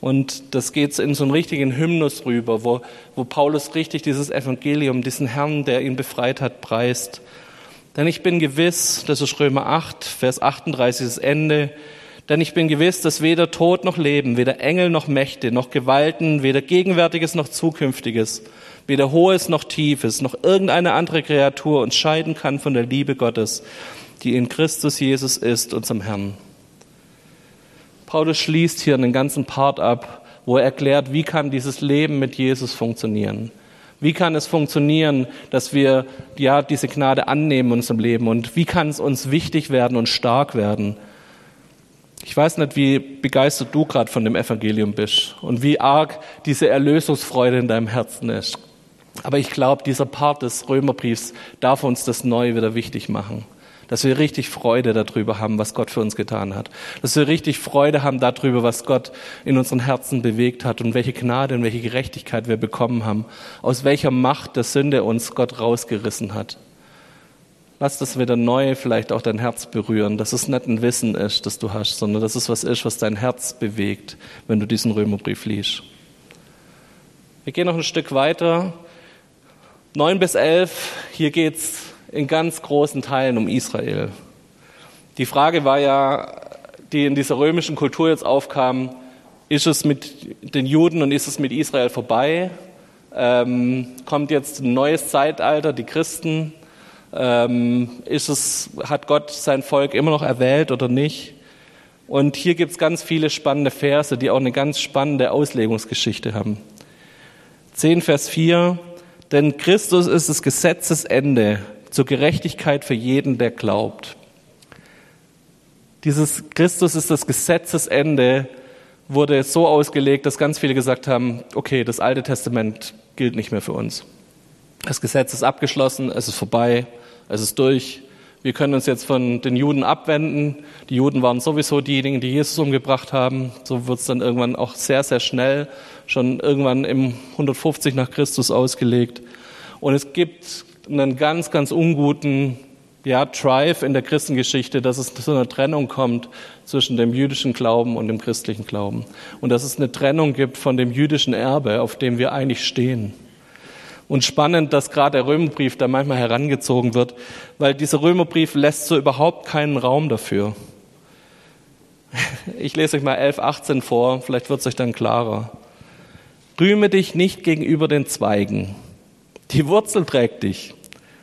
Und das geht in so einen richtigen Hymnus rüber, wo, wo Paulus richtig dieses Evangelium, diesen Herrn, der ihn befreit hat, preist. Denn ich bin gewiss, das ist Römer 8, Vers 38, das Ende, denn ich bin gewiss, dass weder Tod noch Leben, weder Engel noch Mächte, noch Gewalten, weder Gegenwärtiges noch Zukünftiges, weder Hohes noch Tiefes, noch irgendeine andere Kreatur uns scheiden kann von der Liebe Gottes, die in Christus Jesus ist, unserem Herrn. Paulus schließt hier einen ganzen Part ab, wo er erklärt, wie kann dieses Leben mit Jesus funktionieren. Wie kann es funktionieren, dass wir ja diese Gnade annehmen in unserem Leben und wie kann es uns wichtig werden und stark werden? Ich weiß nicht, wie begeistert du gerade von dem Evangelium bist und wie arg diese Erlösungsfreude in deinem Herzen ist. Aber ich glaube, dieser Part des Römerbriefs darf uns das neu wieder wichtig machen dass wir richtig Freude darüber haben, was Gott für uns getan hat. Dass wir richtig Freude haben darüber, was Gott in unseren Herzen bewegt hat und welche Gnade und welche Gerechtigkeit wir bekommen haben. Aus welcher Macht der Sünde uns Gott rausgerissen hat. Lass das wieder neu vielleicht auch dein Herz berühren, dass es nicht ein Wissen ist, das du hast, sondern dass es was ist, was dein Herz bewegt, wenn du diesen Römerbrief liest. Wir gehen noch ein Stück weiter. Neun bis elf, hier geht's in ganz großen Teilen um Israel. Die Frage war ja, die in dieser römischen Kultur jetzt aufkam, ist es mit den Juden und ist es mit Israel vorbei? Ähm, kommt jetzt ein neues Zeitalter, die Christen? Ähm, ist es, hat Gott sein Volk immer noch erwählt oder nicht? Und hier gibt es ganz viele spannende Verse, die auch eine ganz spannende Auslegungsgeschichte haben. 10 Vers 4, denn Christus ist das Gesetzesende zur Gerechtigkeit für jeden, der glaubt. Dieses Christus ist das Gesetzesende, wurde so ausgelegt, dass ganz viele gesagt haben, okay, das Alte Testament gilt nicht mehr für uns. Das Gesetz ist abgeschlossen, es ist vorbei, es ist durch. Wir können uns jetzt von den Juden abwenden. Die Juden waren sowieso diejenigen, die Jesus umgebracht haben. So wird es dann irgendwann auch sehr, sehr schnell, schon irgendwann im 150 nach Christus ausgelegt. Und es gibt einen ganz, ganz unguten ja, Drive in der Christengeschichte, dass es zu einer Trennung kommt zwischen dem jüdischen Glauben und dem christlichen Glauben. Und dass es eine Trennung gibt von dem jüdischen Erbe, auf dem wir eigentlich stehen. Und spannend, dass gerade der Römerbrief da manchmal herangezogen wird, weil dieser Römerbrief lässt so überhaupt keinen Raum dafür. [LAUGHS] Ich lese euch mal 11, 18 vor, vielleicht wird es euch dann klarer. Rühme dich nicht gegenüber den Zweigen. Die Wurzel trägt dich.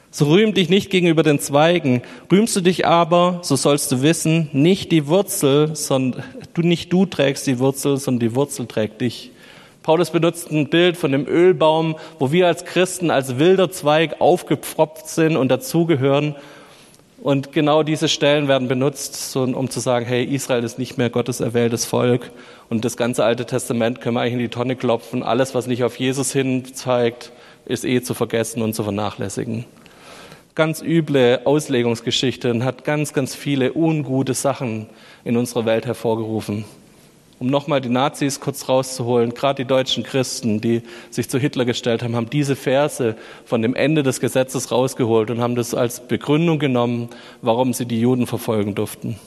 So rühm dich nicht gegenüber den Zweigen. Rühmst du dich aber, so sollst du wissen, nicht die Wurzel, sondern du nicht du trägst die Wurzel, sondern die Wurzel trägt dich. Paulus benutzt ein Bild von dem Ölbaum, wo wir als Christen als wilder Zweig aufgepfropft sind und dazugehören. Und genau diese Stellen werden benutzt, um zu sagen, hey, Israel ist nicht mehr Gottes erwähltes Volk. Und das ganze Alte Testament können wir eigentlich in die Tonne klopfen. Alles, was nicht auf Jesus hin zeigt, ist eh zu vergessen und zu vernachlässigen. Ganz üble Auslegungsgeschichte und hat ganz, ganz viele ungute Sachen in unserer Welt hervorgerufen um nochmal die Nazis kurz rauszuholen, gerade die deutschen Christen, die sich zu Hitler gestellt haben, haben diese Verse von dem Ende des Gesetzes rausgeholt und haben das als Begründung genommen, warum sie die Juden verfolgen durften.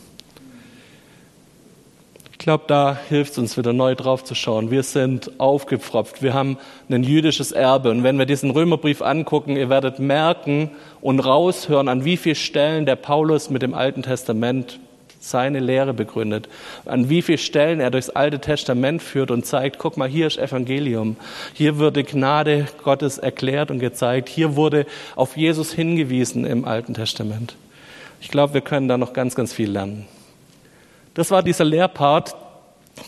Ich glaube, da hilft es uns wieder neu drauf zu schauen. Wir sind aufgepfropft. Wir haben ein jüdisches Erbe. Und wenn wir diesen Römerbrief angucken, ihr werdet merken und raushören, an wie vielen Stellen der Paulus mit dem Alten Testament seine Lehre begründet, an wie vielen Stellen er durchs Alte Testament führt und zeigt, guck mal, hier ist Evangelium, hier wurde Gnade Gottes erklärt und gezeigt, hier wurde auf Jesus hingewiesen im Alten Testament. Ich glaube, wir können da noch ganz, ganz viel lernen. Das war dieser Lehrpart,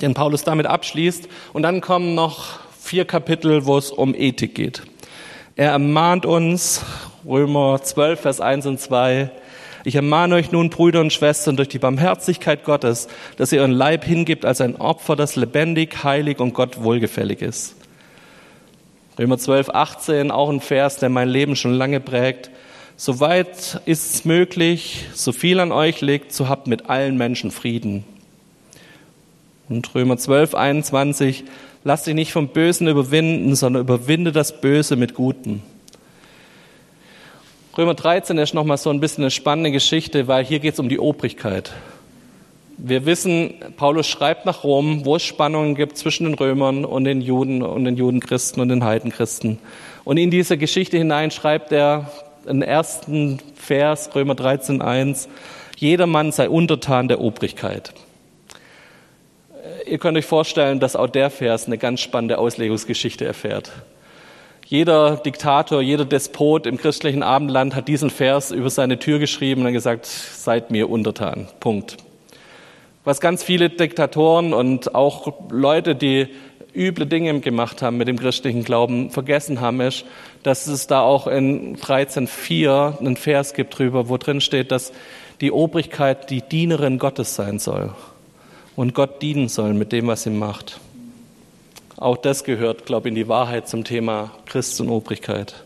den Paulus damit abschließt. Und dann kommen noch vier Kapitel, wo es um Ethik geht. Er ermahnt uns, Römer 12, Vers 1 und 2, ich ermahne euch nun, Brüder und Schwestern, durch die Barmherzigkeit Gottes, dass ihr euren Leib hingibt als ein Opfer, das lebendig, heilig und Gott wohlgefällig ist. Römer 12, 18, auch ein Vers, der mein Leben schon lange prägt. Soweit ist es möglich, so viel an euch liegt, so habt mit allen Menschen Frieden. Und Römer 12, 21, lasst dich nicht vom Bösen überwinden, sondern überwinde das Böse mit Guten. Römer 13 ist nochmal so ein bisschen eine spannende Geschichte, weil hier geht es um die Obrigkeit. Wir wissen, Paulus schreibt nach Rom, wo es Spannungen gibt zwischen den Römern und den Juden und den Judenchristen und den Heidenchristen. Und in diese Geschichte hinein schreibt er den ersten Vers, Römer 13, 1, jedermann sei untertan der Obrigkeit. Ihr könnt euch vorstellen, dass auch der Vers eine ganz spannende Auslegungsgeschichte erfährt. Jeder Diktator, jeder Despot im christlichen Abendland hat diesen Vers über seine Tür geschrieben und gesagt, seid mir untertan. Punkt. Was ganz viele Diktatoren und auch Leute, die üble Dinge gemacht haben mit dem christlichen Glauben, vergessen haben, ist, dass es da auch in 13.4 einen Vers gibt drüber, wo drin steht, dass die Obrigkeit die Dienerin Gottes sein soll und Gott dienen soll mit dem, was sie macht. Auch das gehört, glaube ich, in die Wahrheit zum Thema Christ und Obrigkeit.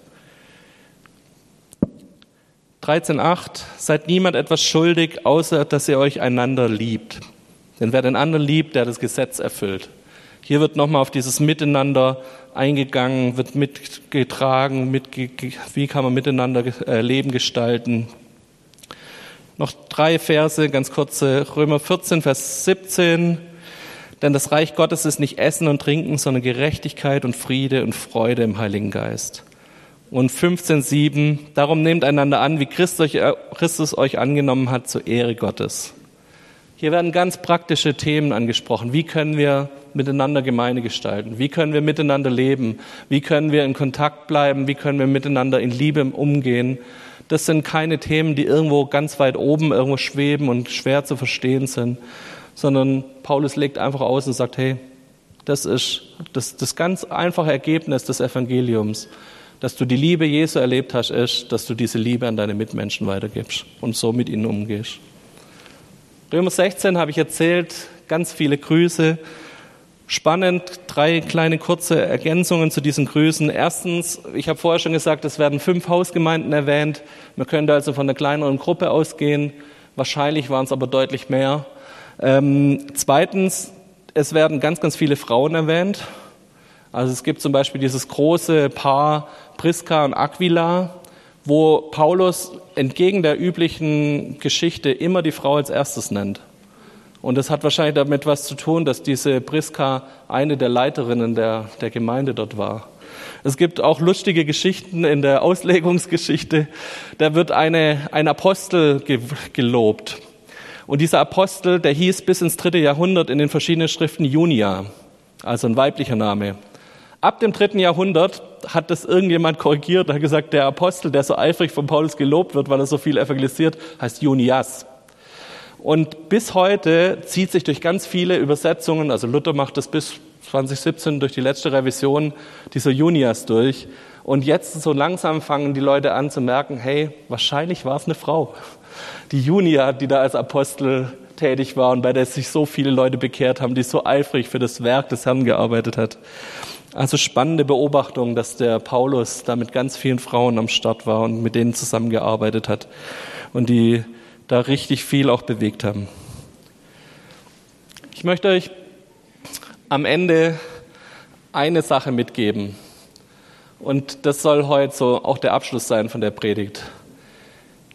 13.8 Seid niemand etwas schuldig, außer dass ihr euch einander liebt. Denn wer den anderen liebt, der das Gesetz erfüllt. Hier wird nochmal auf dieses Miteinander eingegangen, wird mitgetragen, mit, wie kann man miteinander äh, Leben gestalten. Noch drei Verse, ganz kurze, Römer 14, Vers 17. Denn das Reich Gottes ist nicht Essen und Trinken, sondern Gerechtigkeit und Friede und Freude im Heiligen Geist. Und 15.7, darum nehmt einander an, wie äh, Christus euch angenommen hat, zur Ehre Gottes. Hier werden ganz praktische Themen angesprochen. Wie können wir miteinander Gemeinde gestalten? Wie können wir miteinander leben? Wie können wir in Kontakt bleiben? Wie können wir miteinander in Liebe umgehen? Das sind keine Themen, die irgendwo ganz weit oben irgendwo schweben und schwer zu verstehen sind, sondern Paulus legt einfach aus und sagt, hey, das ist das, das ganz einfache Ergebnis des Evangeliums, dass du die Liebe Jesu erlebt hast, ist, dass du diese Liebe an deine Mitmenschen weitergibst und so mit ihnen umgehst. Römer 16 habe ich erzählt, ganz viele Grüße. Spannend, drei kleine kurze Ergänzungen zu diesen Grüßen. Erstens, ich habe vorher schon gesagt, es werden fünf Hausgemeinden erwähnt. Man könnte also von einer kleineren Gruppe ausgehen. Wahrscheinlich waren es aber deutlich mehr. Ähm, zweitens, es werden ganz, ganz viele Frauen erwähnt. Also es gibt zum Beispiel dieses große Paar Priska und Aquila, wo Paulus entgegen der üblichen Geschichte immer die Frau als erstes nennt. Und das hat wahrscheinlich damit was zu tun, dass diese Priska eine der Leiterinnen der, der Gemeinde dort war. Es gibt auch lustige Geschichten in der [LAUGHS] Auslegungsgeschichte. Da wird eine, ein Apostel gelobt. Und dieser Apostel, der hieß bis ins dritte Jahrhundert in den verschiedenen Schriften Junia, also ein weiblicher Name. Ab dem dritten Jahrhundert hat das irgendjemand korrigiert, hat gesagt, der Apostel, der so eifrig von Paulus gelobt wird, weil er so viel evangelisiert, heißt Junias. Und bis heute zieht sich durch ganz viele Übersetzungen, also Luther macht das bis 2017 durch die letzte Revision dieser Junias durch. Und jetzt so langsam fangen die Leute an zu merken, hey, wahrscheinlich war es eine Frau. Die Junia, die da als Apostel tätig war und bei der sich so viele Leute bekehrt haben, die so eifrig für das Werk des Herrn gearbeitet hat. Also spannende Beobachtung, dass der Paulus da mit ganz vielen Frauen am Start war und mit denen zusammengearbeitet hat und die da richtig viel auch bewegt haben. Ich möchte euch am Ende eine Sache mitgeben. Und das soll heute so auch der Abschluss sein von der Predigt.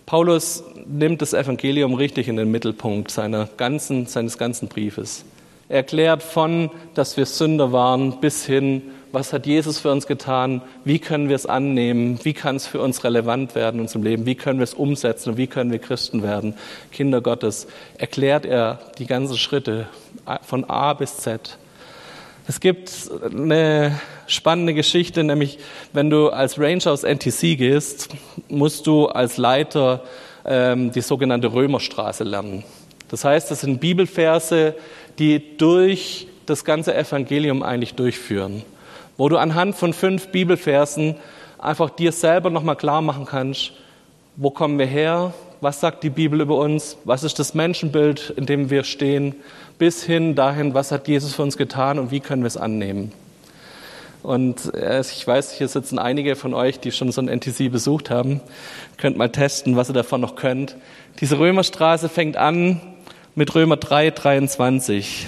Paulus nimmt das Evangelium richtig in den Mittelpunkt seiner ganzen, seines ganzen Briefes. Er erklärt von, dass wir Sünder waren, bis hin, was hat Jesus für uns getan, wie können wir es annehmen, wie kann es für uns relevant werden in unserem Leben, wie können wir es umsetzen? Und wie können wir Christen werden, Kinder Gottes, erklärt er die ganzen Schritte von A bis Z. Es gibt eine spannende Geschichte, nämlich wenn du als Ranger aus NTC gehst, musst du als Leiter ähm, die sogenannte Römerstraße lernen. Das heißt, das sind Bibelverse, die durch das ganze Evangelium eigentlich durchführen, wo du anhand von fünf Bibelversen einfach dir selber nochmal klar machen kannst, wo kommen wir her, was sagt die Bibel über uns, was ist das Menschenbild, in dem wir stehen, bis hin dahin, was hat Jesus für uns getan und wie können wir es annehmen. Und äh, ich weiß, hier sitzen einige von euch, die schon so ein NTC besucht haben. Könnt mal testen, was ihr davon noch könnt. Diese Römerstraße fängt an mit Römer 3, 23.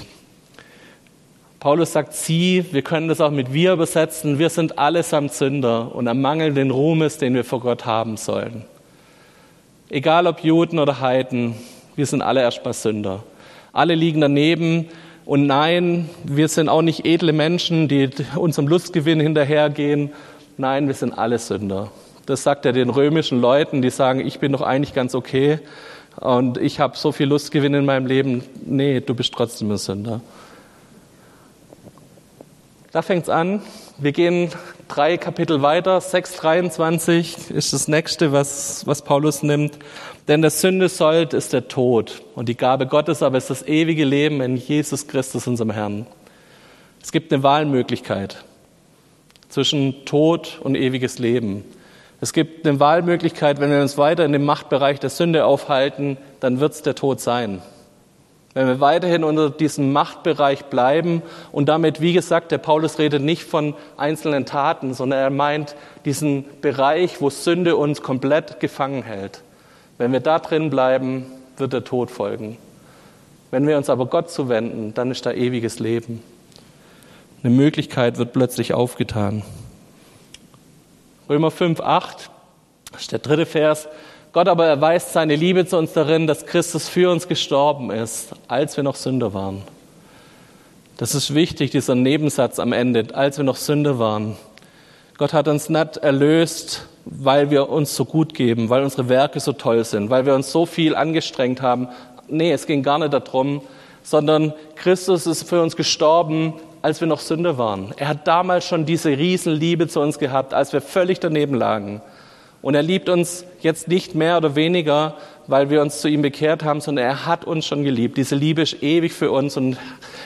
Paulus sagt sie, wir können das auch mit wir übersetzen, wir sind allesamt Sünder und am Mangel den Ruhmes, den wir vor Gott haben sollen. Egal ob Juden oder Heiden, wir sind alle erstmal Sünder. Alle liegen daneben und nein, wir sind auch nicht edle Menschen, die unserem Lustgewinn hinterhergehen. Nein, wir sind alle Sünder. Das sagt er den römischen Leuten, die sagen, ich bin doch eigentlich ganz okay und ich habe so viel Lustgewinn in meinem Leben. Nee, du bist trotzdem ein Sünder. Da fängt's an. Wir gehen drei Kapitel weiter. 6,23 ist das nächste, was, was Paulus nimmt. Denn der Sünde sollt ist der Tod und die Gabe Gottes aber ist das ewige Leben in Jesus Christus, unserem Herrn. Es gibt eine Wahlmöglichkeit zwischen Tod und ewiges Leben. Es gibt eine Wahlmöglichkeit, wenn wir uns weiter in dem Machtbereich der Sünde aufhalten, dann wird es der Tod sein. Wenn wir weiterhin unter diesem Machtbereich bleiben und damit, wie gesagt, der Paulus redet nicht von einzelnen Taten, sondern er meint diesen Bereich, wo Sünde uns komplett gefangen hält. Wenn wir da drin bleiben, wird der Tod folgen. Wenn wir uns aber Gott zuwenden, dann ist da ewiges Leben. Eine Möglichkeit wird plötzlich aufgetan. Römer 5, 8 ist der dritte Vers. Gott aber erweist seine Liebe zu uns darin, dass Christus für uns gestorben ist, als wir noch Sünder waren. Das ist wichtig, dieser Nebensatz am Ende, als wir noch Sünder waren. Gott hat uns nicht erlöst, weil wir uns so gut geben, weil unsere Werke so toll sind, weil wir uns so viel angestrengt haben. Nee, es ging gar nicht darum, sondern Christus ist für uns gestorben, als wir noch Sünder waren. Er hat damals schon diese Riesenliebe zu uns gehabt, als wir völlig daneben lagen. Und er liebt uns jetzt nicht mehr oder weniger, weil wir uns zu ihm bekehrt haben, sondern er hat uns schon geliebt. Diese Liebe ist ewig für uns und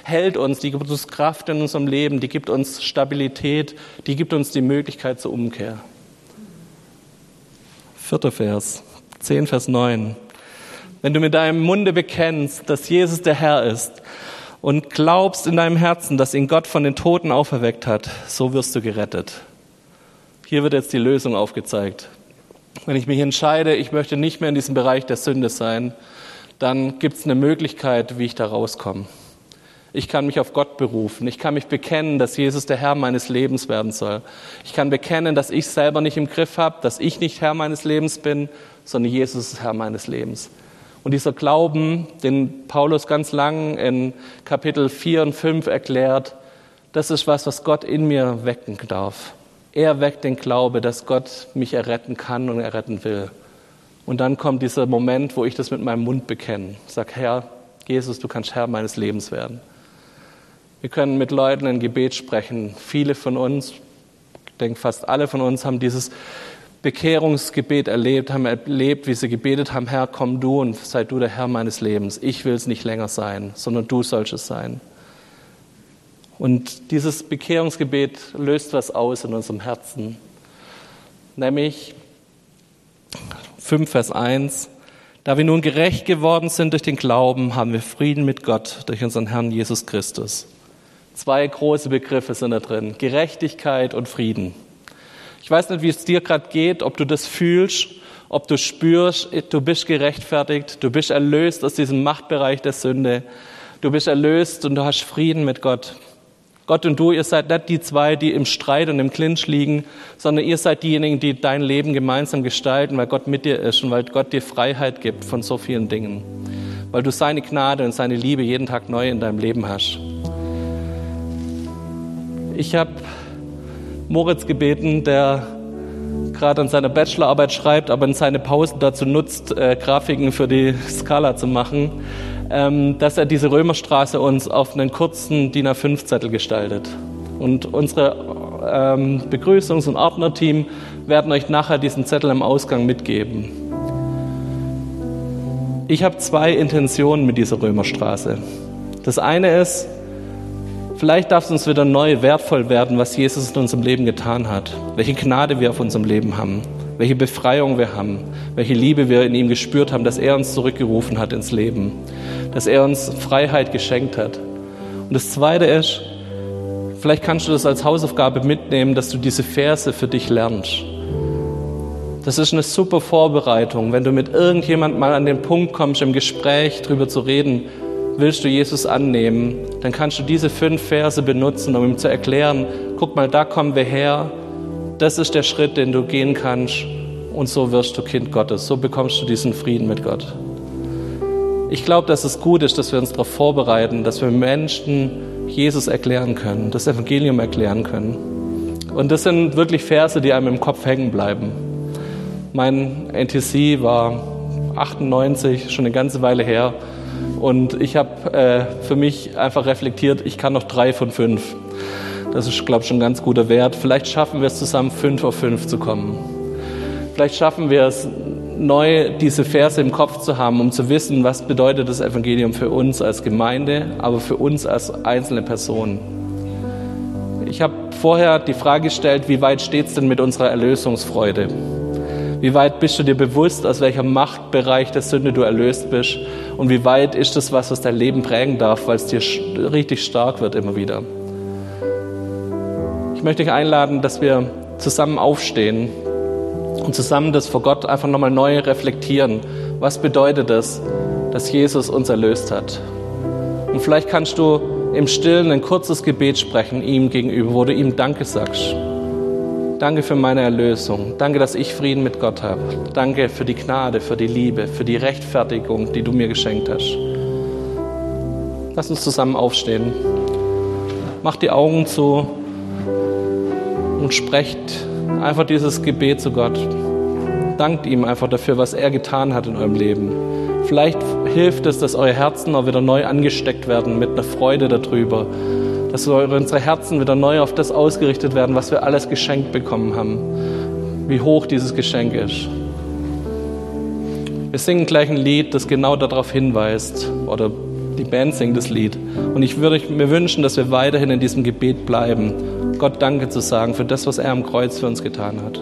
hält uns, die gibt uns Kraft in unserem Leben, die gibt uns Stabilität, die gibt uns die Möglichkeit zur Umkehr. Vierter Vers, 10 Vers 9. Wenn du mit deinem Munde bekennst, dass Jesus der Herr ist und glaubst in deinem Herzen, dass ihn Gott von den Toten auferweckt hat, so wirst du gerettet. Hier wird jetzt die Lösung aufgezeigt. Wenn ich mich entscheide, ich möchte nicht mehr in diesem Bereich der Sünde sein, dann gibt es eine Möglichkeit, wie ich da rauskomme. Ich kann mich auf Gott berufen. Ich kann mich bekennen, dass Jesus der Herr meines Lebens werden soll. Ich kann bekennen, dass ich selber nicht im Griff habe, dass ich nicht Herr meines Lebens bin, sondern Jesus ist Herr meines Lebens. Und dieser Glauben, den Paulus ganz lang in Kapitel 4 und 5 erklärt, das ist was, was Gott in mir wecken darf. Er weckt den Glaube, dass Gott mich erretten kann und erretten will. Und dann kommt dieser Moment, wo ich das mit meinem Mund bekenne. Ich sage, Herr, Jesus, du kannst Herr meines Lebens werden. Wir können mit Leuten ein Gebet sprechen. Viele von uns, ich denke fast alle von uns, haben dieses Bekehrungsgebet erlebt, haben erlebt, wie sie gebetet haben, Herr, komm du und sei du der Herr meines Lebens. Ich will es nicht länger sein, sondern du sollst es sein. Und dieses Bekehrungsgebet löst was aus in unserem Herzen. nämlich 5, Vers 1. Da wir nun gerecht geworden sind durch den Glauben, haben wir Frieden mit Gott durch unseren Herrn Jesus Christus. Zwei große Begriffe sind da drin. Gerechtigkeit und Frieden. Ich weiß nicht, wie es dir gerade geht, ob du das fühlst, ob du spürst, du bist gerechtfertigt, du bist erlöst aus diesem Machtbereich der Sünde, du bist erlöst und du hast Frieden mit Gott. Gott und du, ihr seid nicht die zwei, die im Streit und im Clinch liegen, sondern ihr seid diejenigen, die dein Leben gemeinsam gestalten, weil Gott mit dir ist und weil Gott dir Freiheit gibt von so vielen Dingen. Weil du seine Gnade und seine Liebe jeden Tag neu in deinem Leben hast. Ich habe Moritz gebeten, der gerade an seiner Bachelorarbeit schreibt, aber in seine Pausen dazu nutzt, äh, Grafiken für die Skala zu machen ähm, dass er diese Römerstraße uns auf einen kurzen DIN A5-Zettel gestaltet. Und unsere ähm, Begrüßungs- und Ordnerteam werden euch nachher diesen Zettel im Ausgang mitgeben. Ich habe zwei Intentionen mit dieser Römerstraße. Das eine ist, vielleicht darf es uns wieder neu wertvoll werden, was Jesus in unserem Leben getan hat, welche Gnade wir auf unserem Leben haben, welche Befreiung wir haben, welche Liebe wir in ihm gespürt haben, dass er uns zurückgerufen hat ins Leben dass er uns Freiheit geschenkt hat. Und das Zweite ist, vielleicht kannst du das als Hausaufgabe mitnehmen, dass du diese Verse für dich lernst. Das ist eine super Vorbereitung, wenn du mit irgendjemand mal an den Punkt kommst, im Gespräch darüber zu reden, willst du Jesus annehmen, dann kannst du diese fünf Verse benutzen, um ihm zu erklären, guck mal, da kommen wir her, das ist der Schritt, den du gehen kannst und so wirst du Kind Gottes, so bekommst du diesen Frieden mit Gott. Ich glaube, dass es gut ist, dass wir uns darauf vorbereiten, dass wir Menschen Jesus erklären können, das Evangelium erklären können. Und das sind wirklich Verse, die einem im Kopf hängen bleiben. Mein NTC war 98, schon eine ganze Weile her. Und ich habe äh, für mich einfach reflektiert, ich kann noch drei von fünf. Das ist, glaube ich, schon ein ganz guter Wert. Vielleicht schaffen wir es zusammen, fünf auf fünf zu kommen. Vielleicht schaffen wir es, neu diese Verse im Kopf zu haben, um zu wissen, was bedeutet das Evangelium für uns als Gemeinde, aber für uns als einzelne Personen. Ich habe vorher die Frage gestellt, wie weit steht es denn mit unserer Erlösungsfreude? Wie weit bist du dir bewusst, aus welchem Machtbereich der Sünde du erlöst bist? Und wie weit ist das was, was dein Leben prägen darf, weil es dir richtig stark wird immer wieder? Ich möchte dich einladen, dass wir zusammen aufstehen und zusammen das vor Gott einfach nochmal neu reflektieren. Was bedeutet es, dass Jesus uns erlöst hat? Und vielleicht kannst du im Stillen ein kurzes Gebet sprechen ihm gegenüber, wo du ihm Danke sagst. Danke für meine Erlösung. Danke, dass ich Frieden mit Gott habe. Danke für die Gnade, für die Liebe, für die Rechtfertigung, die du mir geschenkt hast. Lass uns zusammen aufstehen. Mach die Augen zu und sprecht einfach dieses Gebet zu Gott. Dankt ihm einfach dafür, was er getan hat in eurem Leben. Vielleicht hilft es, dass eure Herzen auch wieder neu angesteckt werden mit einer Freude darüber. Dass unsere Herzen wieder neu auf das ausgerichtet werden, was wir alles geschenkt bekommen haben. Wie hoch dieses Geschenk ist. Wir singen gleich ein Lied, das genau darauf hinweist. Oder die Band singt das Lied. Und ich würde mir wünschen, dass wir weiterhin in diesem Gebet bleiben Gott Danke zu sagen für das, was er am Kreuz für uns getan hat.